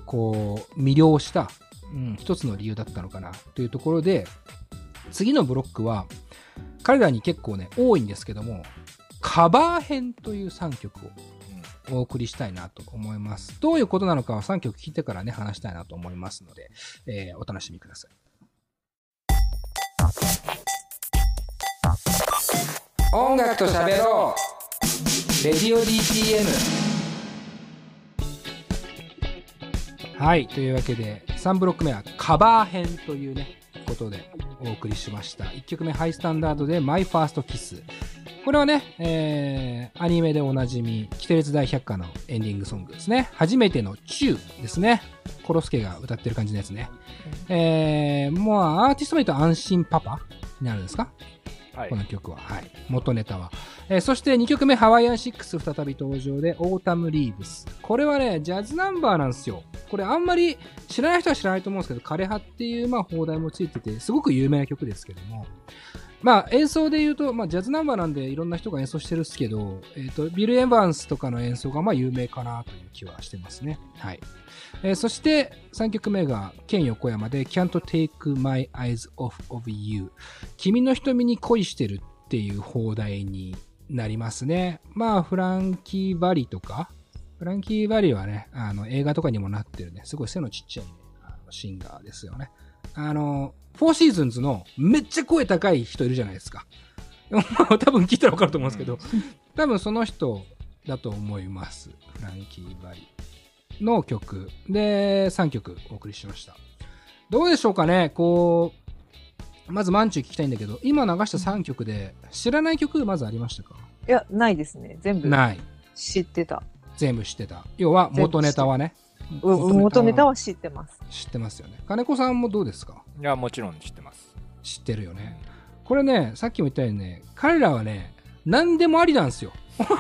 こう魅了した、うん、一つの理由だったのかなというところで、次のブロックは彼らに結構ね、多いんですけども、カバー編という3曲をお送りしたいなと思います。どういうことなのかは3曲聴いてからね、話したいなと思いますので、えーお楽しみください。音楽と喋ろうレディオ DTM はい、というわけで、3ブロック目はカバー編というね、ことでお送りしました。1曲目、ハイスタンダードで My First Kiss。これはね、えー、アニメでおなじみ、キテレツ大百科のエンディングソングですね。初めてのチューですね。コロスケが歌ってる感じのやつね。えー、もうアーティスト名と安心パパになるんですか？はいこの曲は。はい。元ネタは。えーそして2曲目、ハワイアン6再び登場で、 Autumn Leaves。これはね、ジャズナンバーなんですよ。これあんまり知らない人は知らないと思うんですけど、枯葉っていう、まあ、邦題もついてて、すごく有名な曲ですけども、まあ演奏で言うと、まあジャズナンバーなんでいろんな人が演奏してるっすけど、えっ、と、ビル・エヴァンスとかの演奏がまあ有名かなという気はしてますね。はい。えーそして3曲目が、ケン横山で Can't Take My Eyes Off of You。君の瞳に恋してるっていう邦題になりますね。まあ、フランキー・バリとか、フランキー・バリはね、あの、映画とかにもなってるね、すごい背のちっちゃい、ね、あのシンガーですよね。あの、フォーシーズンズのめっちゃ声高い人いるじゃないですか。ま あ多分聞いたらわかると思うんですけど、多分その人だと思います。フランキー・バリの曲。で、3曲お送りしました。どうでしょうかねこう、まずマンチュー聞きたいんだけど、今流した3曲で知らない曲まずありましたか？いや、ないですね。全部ない。知ってた。全部知ってた。要は元ネタはね。うん元ネタはは知ってます。知ってますよね。金子さんもどうですか？いやもちろん知ってます知ってるよね。これね、さっきも言ったようにね、彼らはね、何でもありなんですよ。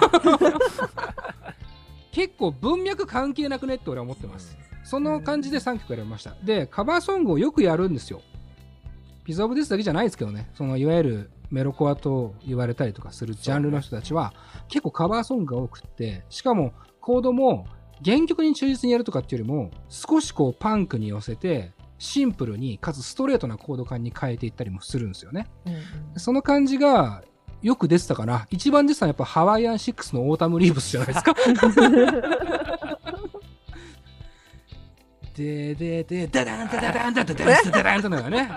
結構文脈関係なくねって俺は思ってます。その感じで3曲選びました。で、カバーソングをよくやるんですよ。ピザオブデスだけじゃないですけどね、そのいわゆるメロコアと言われたりとかするジャンルの人たちは、結構カバーソングが多くって、しかもコードも原曲に忠実にやるとかっていうよりも、少しこうパンクに寄せて、シンプルにかつストレートなコード感に変えていったりもするんですよね。その感じがよく出てたかな。一番出てたのはやっぱハワイアンシックスの Autumn Leaves じゃないですか。でででダダンダダダンダダダンダダダンってのがね。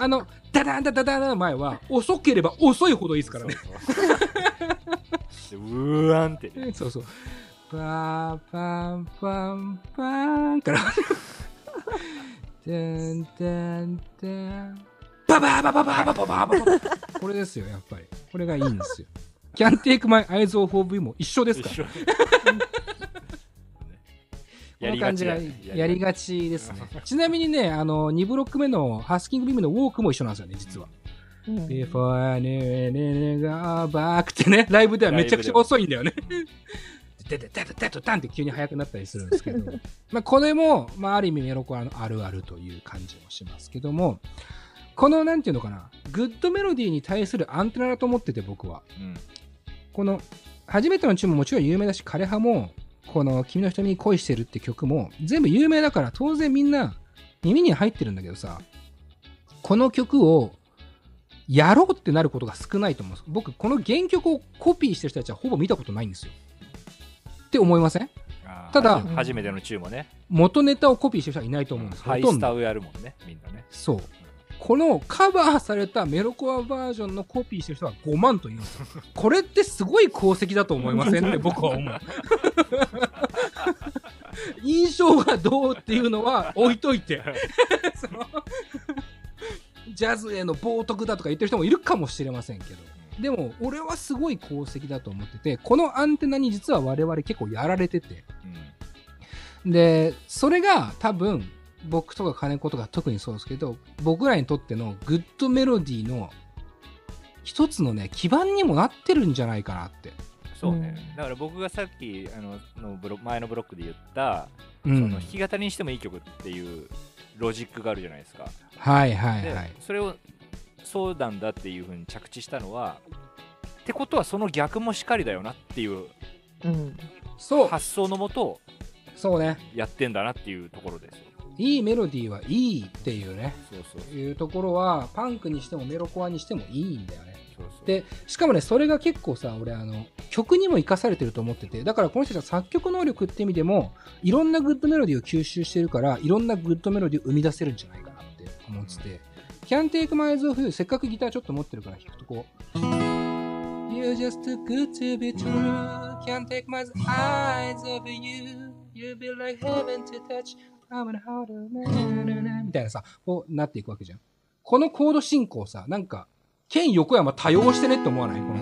あの、ダダンダダダンの前は遅ければ遅いほどいいですからね。でうーわんってねそうそう。パーパンパンパンから。てんてんてん。バババババババババこれですよ、やっぱり。これがいいんですよ。Can't take my eyes off of you も一緒ですから。この感じがやりがちですね。ちなみにね、あの、2ブロック目のハスキングビームのウォークも一緒なんですよね、実は。Before I knew it, go back ってね、ライブではめちゃくちゃ遅いんだよね。でででででタンって急に速くなったりするんですけど、まあこれも、まあある意味メロコアのあるあるという感じもしますけども、このなんていうのかな、グッドメロディーに対するアンテナだと思ってて僕は。うんこの、初めてのチューンももちろん有名だし、枯葉も、この君の瞳に恋してるって曲も全部有名だから当然みんな耳に入ってるんだけどさ、この曲をやろうってなることが少ないと思うんです。僕、この原曲をコピーしてる人たちはほぼ見たことないんですよ。って思いません？ただ初めてのチューもね元ネタをコピーしてる人はいないと思うんです。ハイほとんど。スタをやるもんねみんなねそう。このカバーされたメロコアバージョンのコピーしてる人は5万といるんですよ。これってすごい功績だと思いませんって 僕は思う。印象がどうっていうのは置いといて。ジャズへの冒涜だとか言ってる人もいるかもしれませんけど。でも、俺はすごい功績だと思ってて、このアンテナに実は我々結構やられてて。うんで、それが多分、僕とか金子とか特にそうですけど、僕らにとってのグッドメロディーの一つのね、基盤にもなってるんじゃないかなって。そうね、だから僕がさっきあののブロ前のブロックで言った、うん。その弾き語りにしてもいい曲っていうロジックがあるじゃないですか、はいはいではい。それをそうなんだっていうふうに着地したのはってことはその逆もしかりだよなっていううん。そう、発想のもとそうね。やってんだなっていうところですよ。いいメロディーはいいっていうね、そうそういうところは、パンクにしてもメロコアにしてもいいんだよね。そうそう。で、しかもね、それが結構さ、俺、あの、曲にも活かされてると思ってて、だからこの人たちは作曲能力って意味でも、いろんなグッドメロディーを吸収してるから、いろんなグッドメロディーを生み出せるんじゃないかなって思ってて、キャンテイクマイズオフ、せっかくギターちょっと持ってるから弾くとこ。みたいなさ、こうなっていくわけじゃん。このコード進行さ、なんか、剣横山多用してねって思わない？この。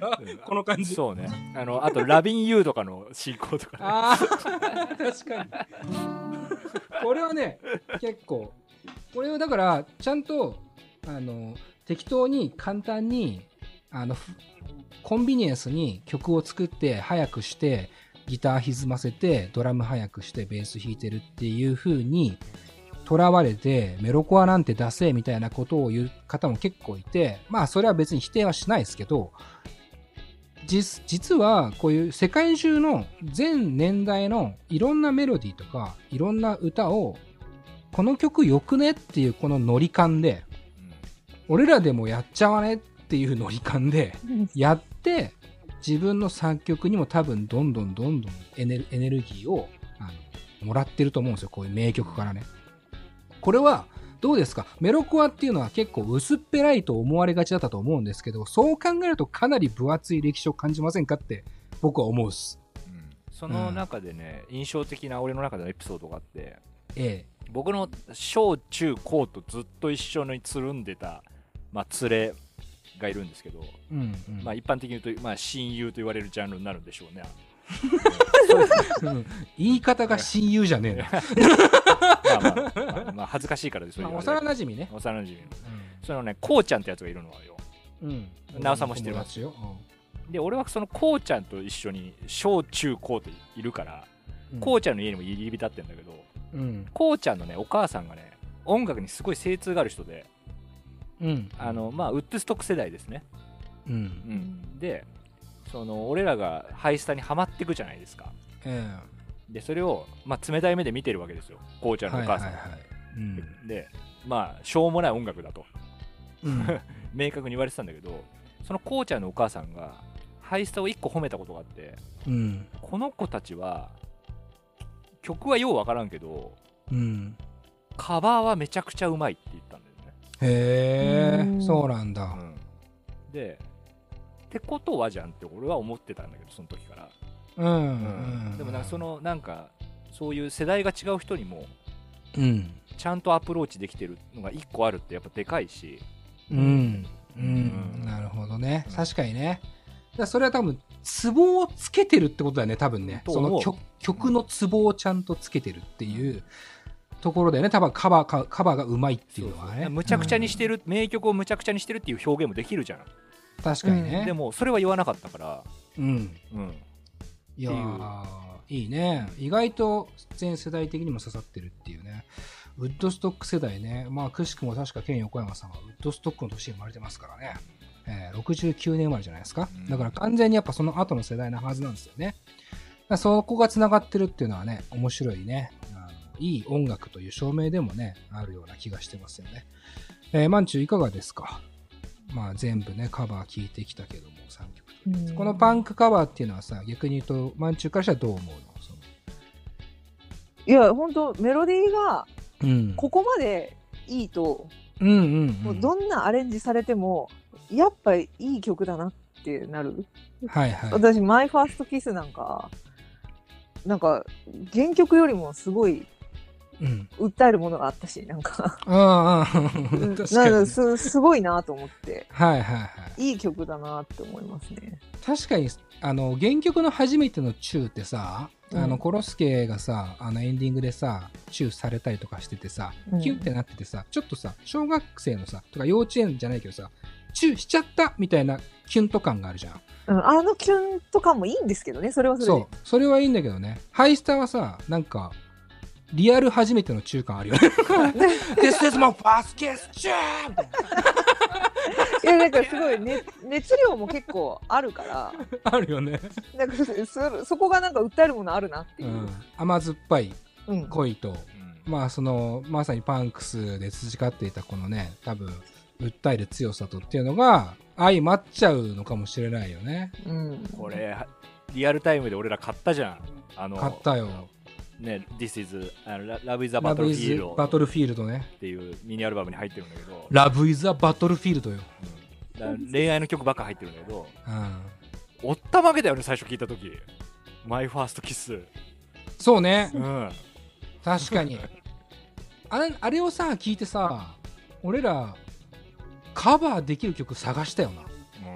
か、この感じ。そうねあのあと Lovin' You とかの進行とかねああ、確かに。これはね、結構、これはだから、ちゃんと、あの、適当に簡単に、あの、ふコンビニエンスに曲を作って、早くして、ギター歪ませて、ドラム早くして、ベース弾いてるっていう風に、とらわれて、メロコアなんてダセえみたいなことを言う方も結構いて、まあそれは別に否定はしないですけど、実実はこういう世界中の全年代のいろんなメロディーとかいろんな歌をこの曲よくねっていうこのノリ感で俺らでもやっちゃわねっていうノリ感でやって自分の作曲にも多分どんどんどんどんエネルエネルギーをあのもらってると思うんですよこういう名曲からね。これはどうですか？メロコアっていうのは結構薄っぺらいと思われがちだったと思うんですけどそう考えるとかなり分厚い歴史を感じませんかって僕は思うっす。うん。その中でね、印象的な俺の中でのエピソードがあってえ僕の小中高とずっと一緒につるんでた、まあ、連れがいるんですけど、えうんうん。まあ、一般的に言うと、まあ、親友と言われるジャンルになるんでしょうね うん。言い方が親友じゃねえな、まあまあ、恥ずかしいからですまあ、幼馴染みね、幼馴染。みそのねこうちゃんってやつがいるのよ。うん。なおさんも知ってる友達よ、で俺はそのこうちゃんと一緒に小中高といるから、うん。こうちゃんの家にも入り浸ってんだけどうん。こうちゃんのねお母さんがね音楽にすごい精通がある人でうん。あのまあウッドストック世代ですね、うん。うん、でその俺らがハイスタにはまっていくじゃないですか。えでそれを、まあ、冷たい目で見てるわけですよ。こうちえゃんのお母さんが、はい。はいはいうん。でまあしょうもない音楽だと。うん。明確に言われてたんだけどそのこうちゃんのお母さんがハイスタを1個褒めたことがあってうん。この子たちは曲はようわからんけどうん。カバーはめちゃくちゃうまいって言ったんだよね、へえうん。そうなんだ。うん、でってことはじゃんって俺は思ってたんだけどその時から、うん。うん。でもなんかそのなんかそういう世代が違う人にもうんちゃんとアプローチできてるのが1個あるってやっぱでかいし。うん。ううん。んなるほどね。うん。確かにね。だそれは多分ツボをつけてるってことだよね多分ね。その曲曲のツボをちゃんとつけてるっていうところだよね。多分カバーかカバーがうまいっていうのはね。むちゃくちゃにしてる、名曲をむちゃくちゃにしてるっていう表現もできるじゃん。確かにね。でもそれは言わなかったから、うん。うん、いやーいいね。意外と全世代的にも刺さってるっていうね。ウッドストック世代ね。まあくしくも確かケン横山さんはウッドストックの年に生まれてますからね、えー69年生まれじゃないですか。うん。だから完全にやっぱその後の世代なはずなんですよね。そこがつながってるっていうのはね面白いね。あのいい音楽という証明でもねあるような気がしてますよね。えー、マンチュいかがですか？まあ全部ねカバー聴いてきたけども3曲とこのパンクカバーっていうのはさ、逆に言うと、マンチューからしたらどう思うの？いや、本当メロディーがうん。ここまでいいと、うんうん、うん。もうどんなアレンジされても、やっぱりいい曲だなってなる。はいはい。私、マイファーストキスなんか、なんか、原曲よりもすごいうん。訴えるものがあったし、なんか、ああ、うん確かに。なんかすすごいなと思って、はいはいはい。いい曲だなって思いますね。確かに、あの、原曲の初めてのチューってさ、あの、うんコロスケがさ、あの、エンディングでさ、チューされたりとかしててさ、うんキュンってなっててさ、ちょっとさ、小学生のさ、とか幼稚園じゃないけどさ、チューしちゃったみたいなキュンと感があるじゃん。うん、あのキュンとかもいいんですけどね、それはそれで。そう。それはいいんだけどね。ハイスターはさ、なんか、リアル初めての中感あるよね。This is my first kiss! チューみたい いや、なんかすごい、ね、熱量も結構あるから、な。あるよね。なんかそそこがなんか訴えるものあるなっていう。うん。甘酸っぱいうん。恋と、うんまあその、まさにパンクスで培っていたこのね、多分、訴える強さとっていうのが、相まっちゃうのかもしれないよね。うん。これリアルタイムで俺ら買ったじゃんあの買ったよ。ね This is あの Love is a ラブイズ Battlefield バトルフィールドね。っていうミニアルバムに入ってるんだけど、ラブイズアバトルフィールドよ。うん恋愛の曲ばっか入ってるんだけどうん。おったまげだよね最初聞いた時マイファーストキスそうね。うん確かに。あれ、あれをさ、聞いてさ、俺ら、カバーできる曲探したよな。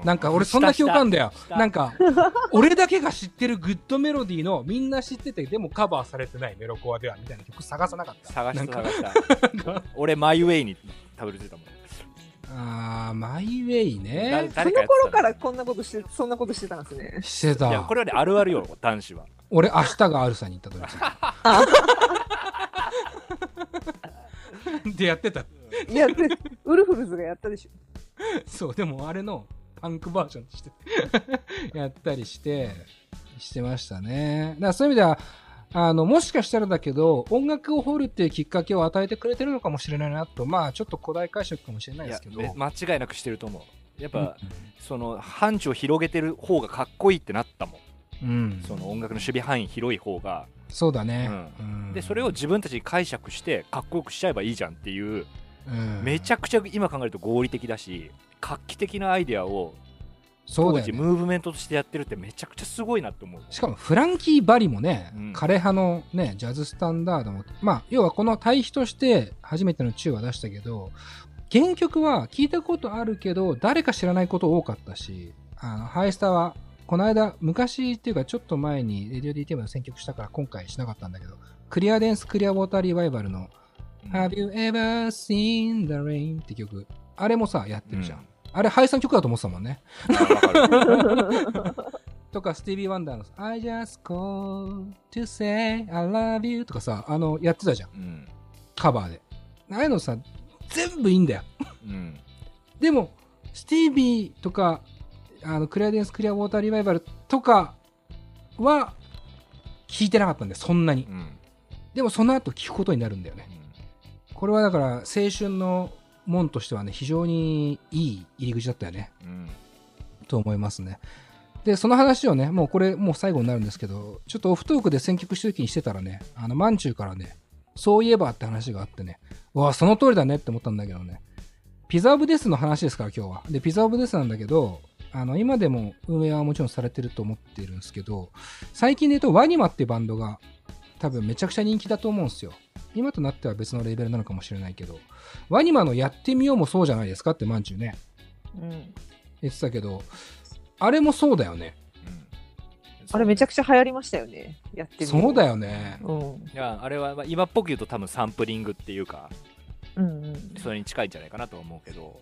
なんか俺そんな記憶あんだよ。なんか、俺だけが知ってるグッドメロディーのみんな知ってて、でもカバーされてないメロコアではみたいな曲探さなかった。探しなんかた探した俺マイウェイにたどり着いたもんあー、マイウェイ誰ね。その頃からこんなことして、そんなことしてたんですね。してたいやこ。れはねあるあるよ男子は俺、明日があるさに行った時。でやってた。やって、ウルフルズがやったでしょ。そう、でもあれのパンクバージョンとして やったりして、してましたね。だからそういう意味では、あの、もしかしたらだけど、音楽を掘るっていうきっかけを与えてくれてるのかもしれないなと、まあ、ちょっと古代解釈かもしれないですけど。め間違いなくしてると思う。やっぱ、うん。その範疇を広げてる方がかっこいいってなったもん。うん、その音楽の守備範囲広い方が、そうだね。ううん。でそれを自分たちに解釈してかっこよくしちゃえばいいじゃんっていう、うんめちゃくちゃ今考えると合理的だし画期的なアイデアを当時。ムーブメントとしてやってるってめちゃくちゃすごいなって思う。しかもフランキー・バリもね、うん。枯葉のね、ジャズスタンダードも、まあ、要はこの対比として初めてのチューは出したけど、原曲は聞いたことあるけど、誰か知らないこと多かったし、あの、ハイスタは、この間、昔っていうかちょっと前にレディオ DTM の選曲したから今回しなかったんだけど、クリアデンス・クリアウォーター・リバイバルの、うん Have you ever seen the rain? って曲、あれもさ、やってるじゃん。うんあれ、ハイスタの曲だと思ってたもんね。とか、スティービー・ワンダーの I just call to say I love you とかさ、あの、やってたじゃん。うんカバーで。ああいうのさ、全部いいんだよ。うんでも、スティービーとか、あの、クリアデンス・クリア・ウォーター・リバイバルとかは、聞いてなかったんだよ、そんなにう。んでも、その後聞くことになるんだよね。これはだから、青春の門としてはね、非常にいい入り口だったよね。うんと思いますね。で、その話をね、もうこれ、もう最後になるんですけど、ちょっとオフトークで選曲した時にしてたらね、あの、マンチューからね、そういえばって話があってね、うわ、その通りだねって思ったんだけどね、ピザオブデスの話ですから、今日は。で、ピザオブデスなんだけど、あの、今でも運営はもちろんされてると思ってるんですけど、最近で言うと、ワニマっていうバンドが、多分めちゃくちゃ人気だと思うんですよ。今となっては別のレーベルなのかもしれないけど、ワニマのやってみようもそうじゃないですかってマンチューね、うん。言ってたけど、あれもそうだよね。あれめちゃくちゃ流行りましたよね。やってみよそうだよね。うん。いやあれはまあ今っぽく言うと多分サンプリングっていうかうんうん。それに近いんじゃないかなとは思うけど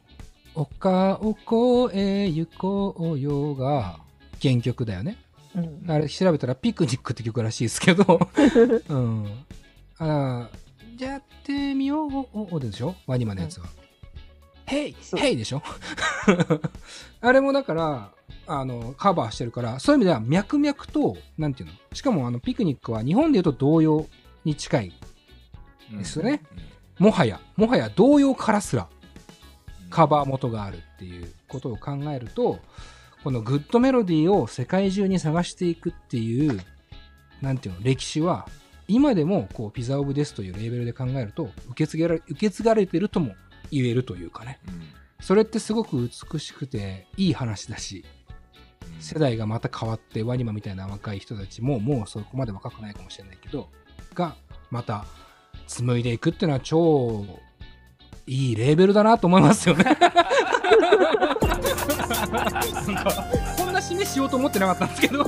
丘を越え行こうよが原曲だよね。うん。あれ調べたらピクニックって曲らしいですけど。うん。あーやってみよう。でしょ？ワニマのやつは。ヘイ！ヘイでしょ？あれもだから、あの、カバーしてるから、そういう意味では脈々と、なんていうの？しかもあの、ピクニックは日本で言うと童謡に近い。ですよね。もはや、もはや童謡からすらカバー元があるっていうことを考えると、このグッドメロディーを世界中に探していくっていう、なんていうの、歴史は、今でもこうピザオブデスというレーベルで考えると受け継がれ受け継がれてるとも言えるというかね。うん。それってすごく美しくていい話だしうん。世代がまた変わってワニマみたいな若い人たちももうそこまで若くないかもしれないけどがまた紡いでいくっていうのは超いいレーベルだなと思いますよね こんな締めしようと思ってなかったんですけど。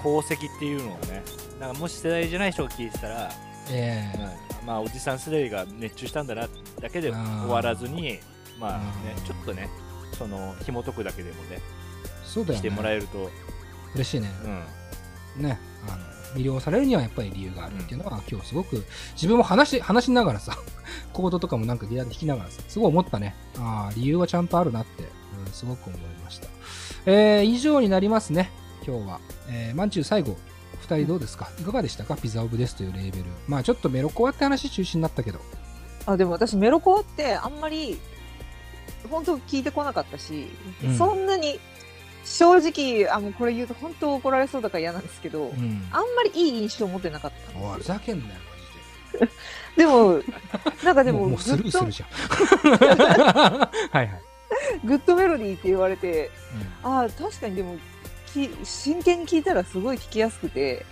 功績っていうのをねなんかもし世代じゃない人が聞いてたら、ええ。うんまあおじさん世代が熱中したんだなだけで終わらずにまあねうん。ちょっとねその紐解くだけでもねそうだよしてもらねえると、嬉しいね。うん。ねあの魅了されるにはやっぱり理由があるっていうのは、今日すごく自分も話し話しながらさコードとかもなんかギターで弾きながらさすごい思ったね。ああ理由はちゃんとあるなって、うん、すごく思いました。えー、以上になりますね今日は、えー、マンチュー最後2人どうですか、いかがでしたか？ピザオブですというレーベル。まあちょっとメロコアって話中心になったけど。あでも私メロコアってあんまり本当聞いてこなかったし、うん。そんなに正直あもうこれ言うと本当怒られそうだから嫌なんですけど、うん。あんまりいい印象を持ってなかったふざけんなよで。もなんかでマジでもうもうスルーするじゃん。はいはい、グッドメロディーって言われてうん。ああ確かにでもき真剣に聞いたらすごい聞きやすくて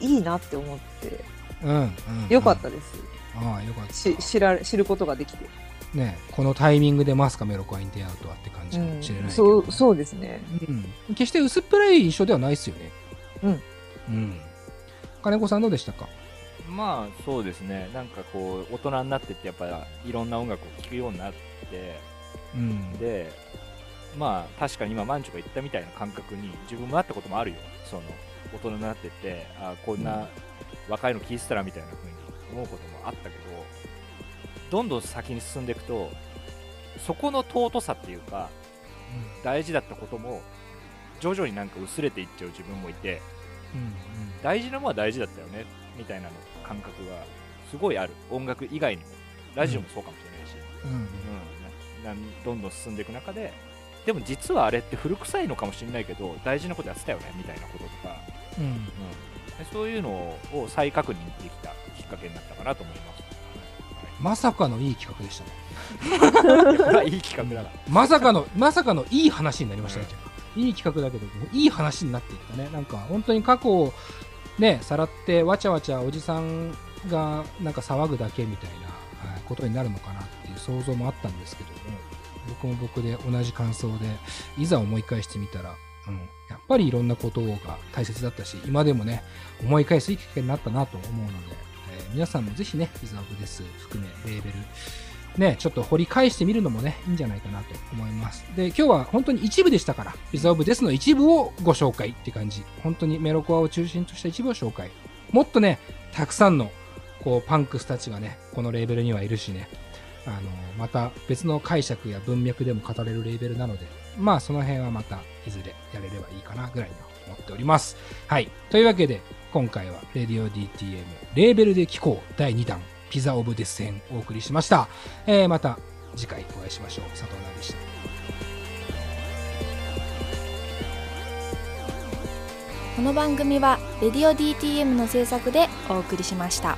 いいなって思って。うんうんうん。よかったです、ああよかった。し知られ知ることができて、ね、このタイミングでマスカメロコアに出会うとはって感じかもしれないけど、そうそうですね。うん、決して薄っぺらい印象ではないですよね。うん、うん、金子さんどうでしたか？まあそうですね。なんかこう大人になってってやっぱいろんな音楽を聴くようになってうん。でまあ確かに今マンチョが言ったみたいな感覚に自分もなったこともあるよ。その大人になってってあこんな若いの聴いてたらみたいな風に思うこともあったけどどんどん先に進んでいくとそこの尊さっていうか大事だったことも徐々になんか薄れていっちゃう自分もいてうんうん。大事なものは大事だったよねみたいなの感覚がすごいある。音楽以外にも。ラジオもそうかもしれないし、うん。うんどんどん進んでいく中ででも実はあれって古臭いのかもしれないけど大事なことやってたよねみたいなこととか、うん。うん、でそういうのを再確認できたきっかけになったかなと思います、まさかのいい企画でしたね。はい、これはいい企画だな。まさかのまさかのいい話になりましたね、いい企画だけどいい話になっていったね。なんか本当に過去をねさらってわちゃわちゃおじさんがなんか騒ぐだけみたいなはいことになるのかなっていう想像もあったんですけども僕も僕で同じ感想でいざ思い返してみたら、うん、やっぱりいろんなことが大切だったし今でもね思い返すいいきっかけになったなと思うので、え皆さんもぜひね「イザーブです」含めレーベルね、ちょっと掘り返してみるのもね、いいんじゃないかなと思います。で、今日は本当に一部でしたから、リザーブですの一部をご紹介って感じ。本当にメロコアを中心とした一部を紹介。もっとね、たくさんの、こう、パンクスたちがね、このレーベルにはいるしね、あの、また別の解釈や文脈でも語れるレーベルなので、まあその辺はまたいずれやれればいいかなぐらいと思っております。はい。というわけで、今回は Radio DTM レーベルで聴こう第2弾ピザオブデス編お送りしました。えーまた次回お会いしましょう。佐藤奈でした。この番組は「レディオ DTM」の制作でお送りしました。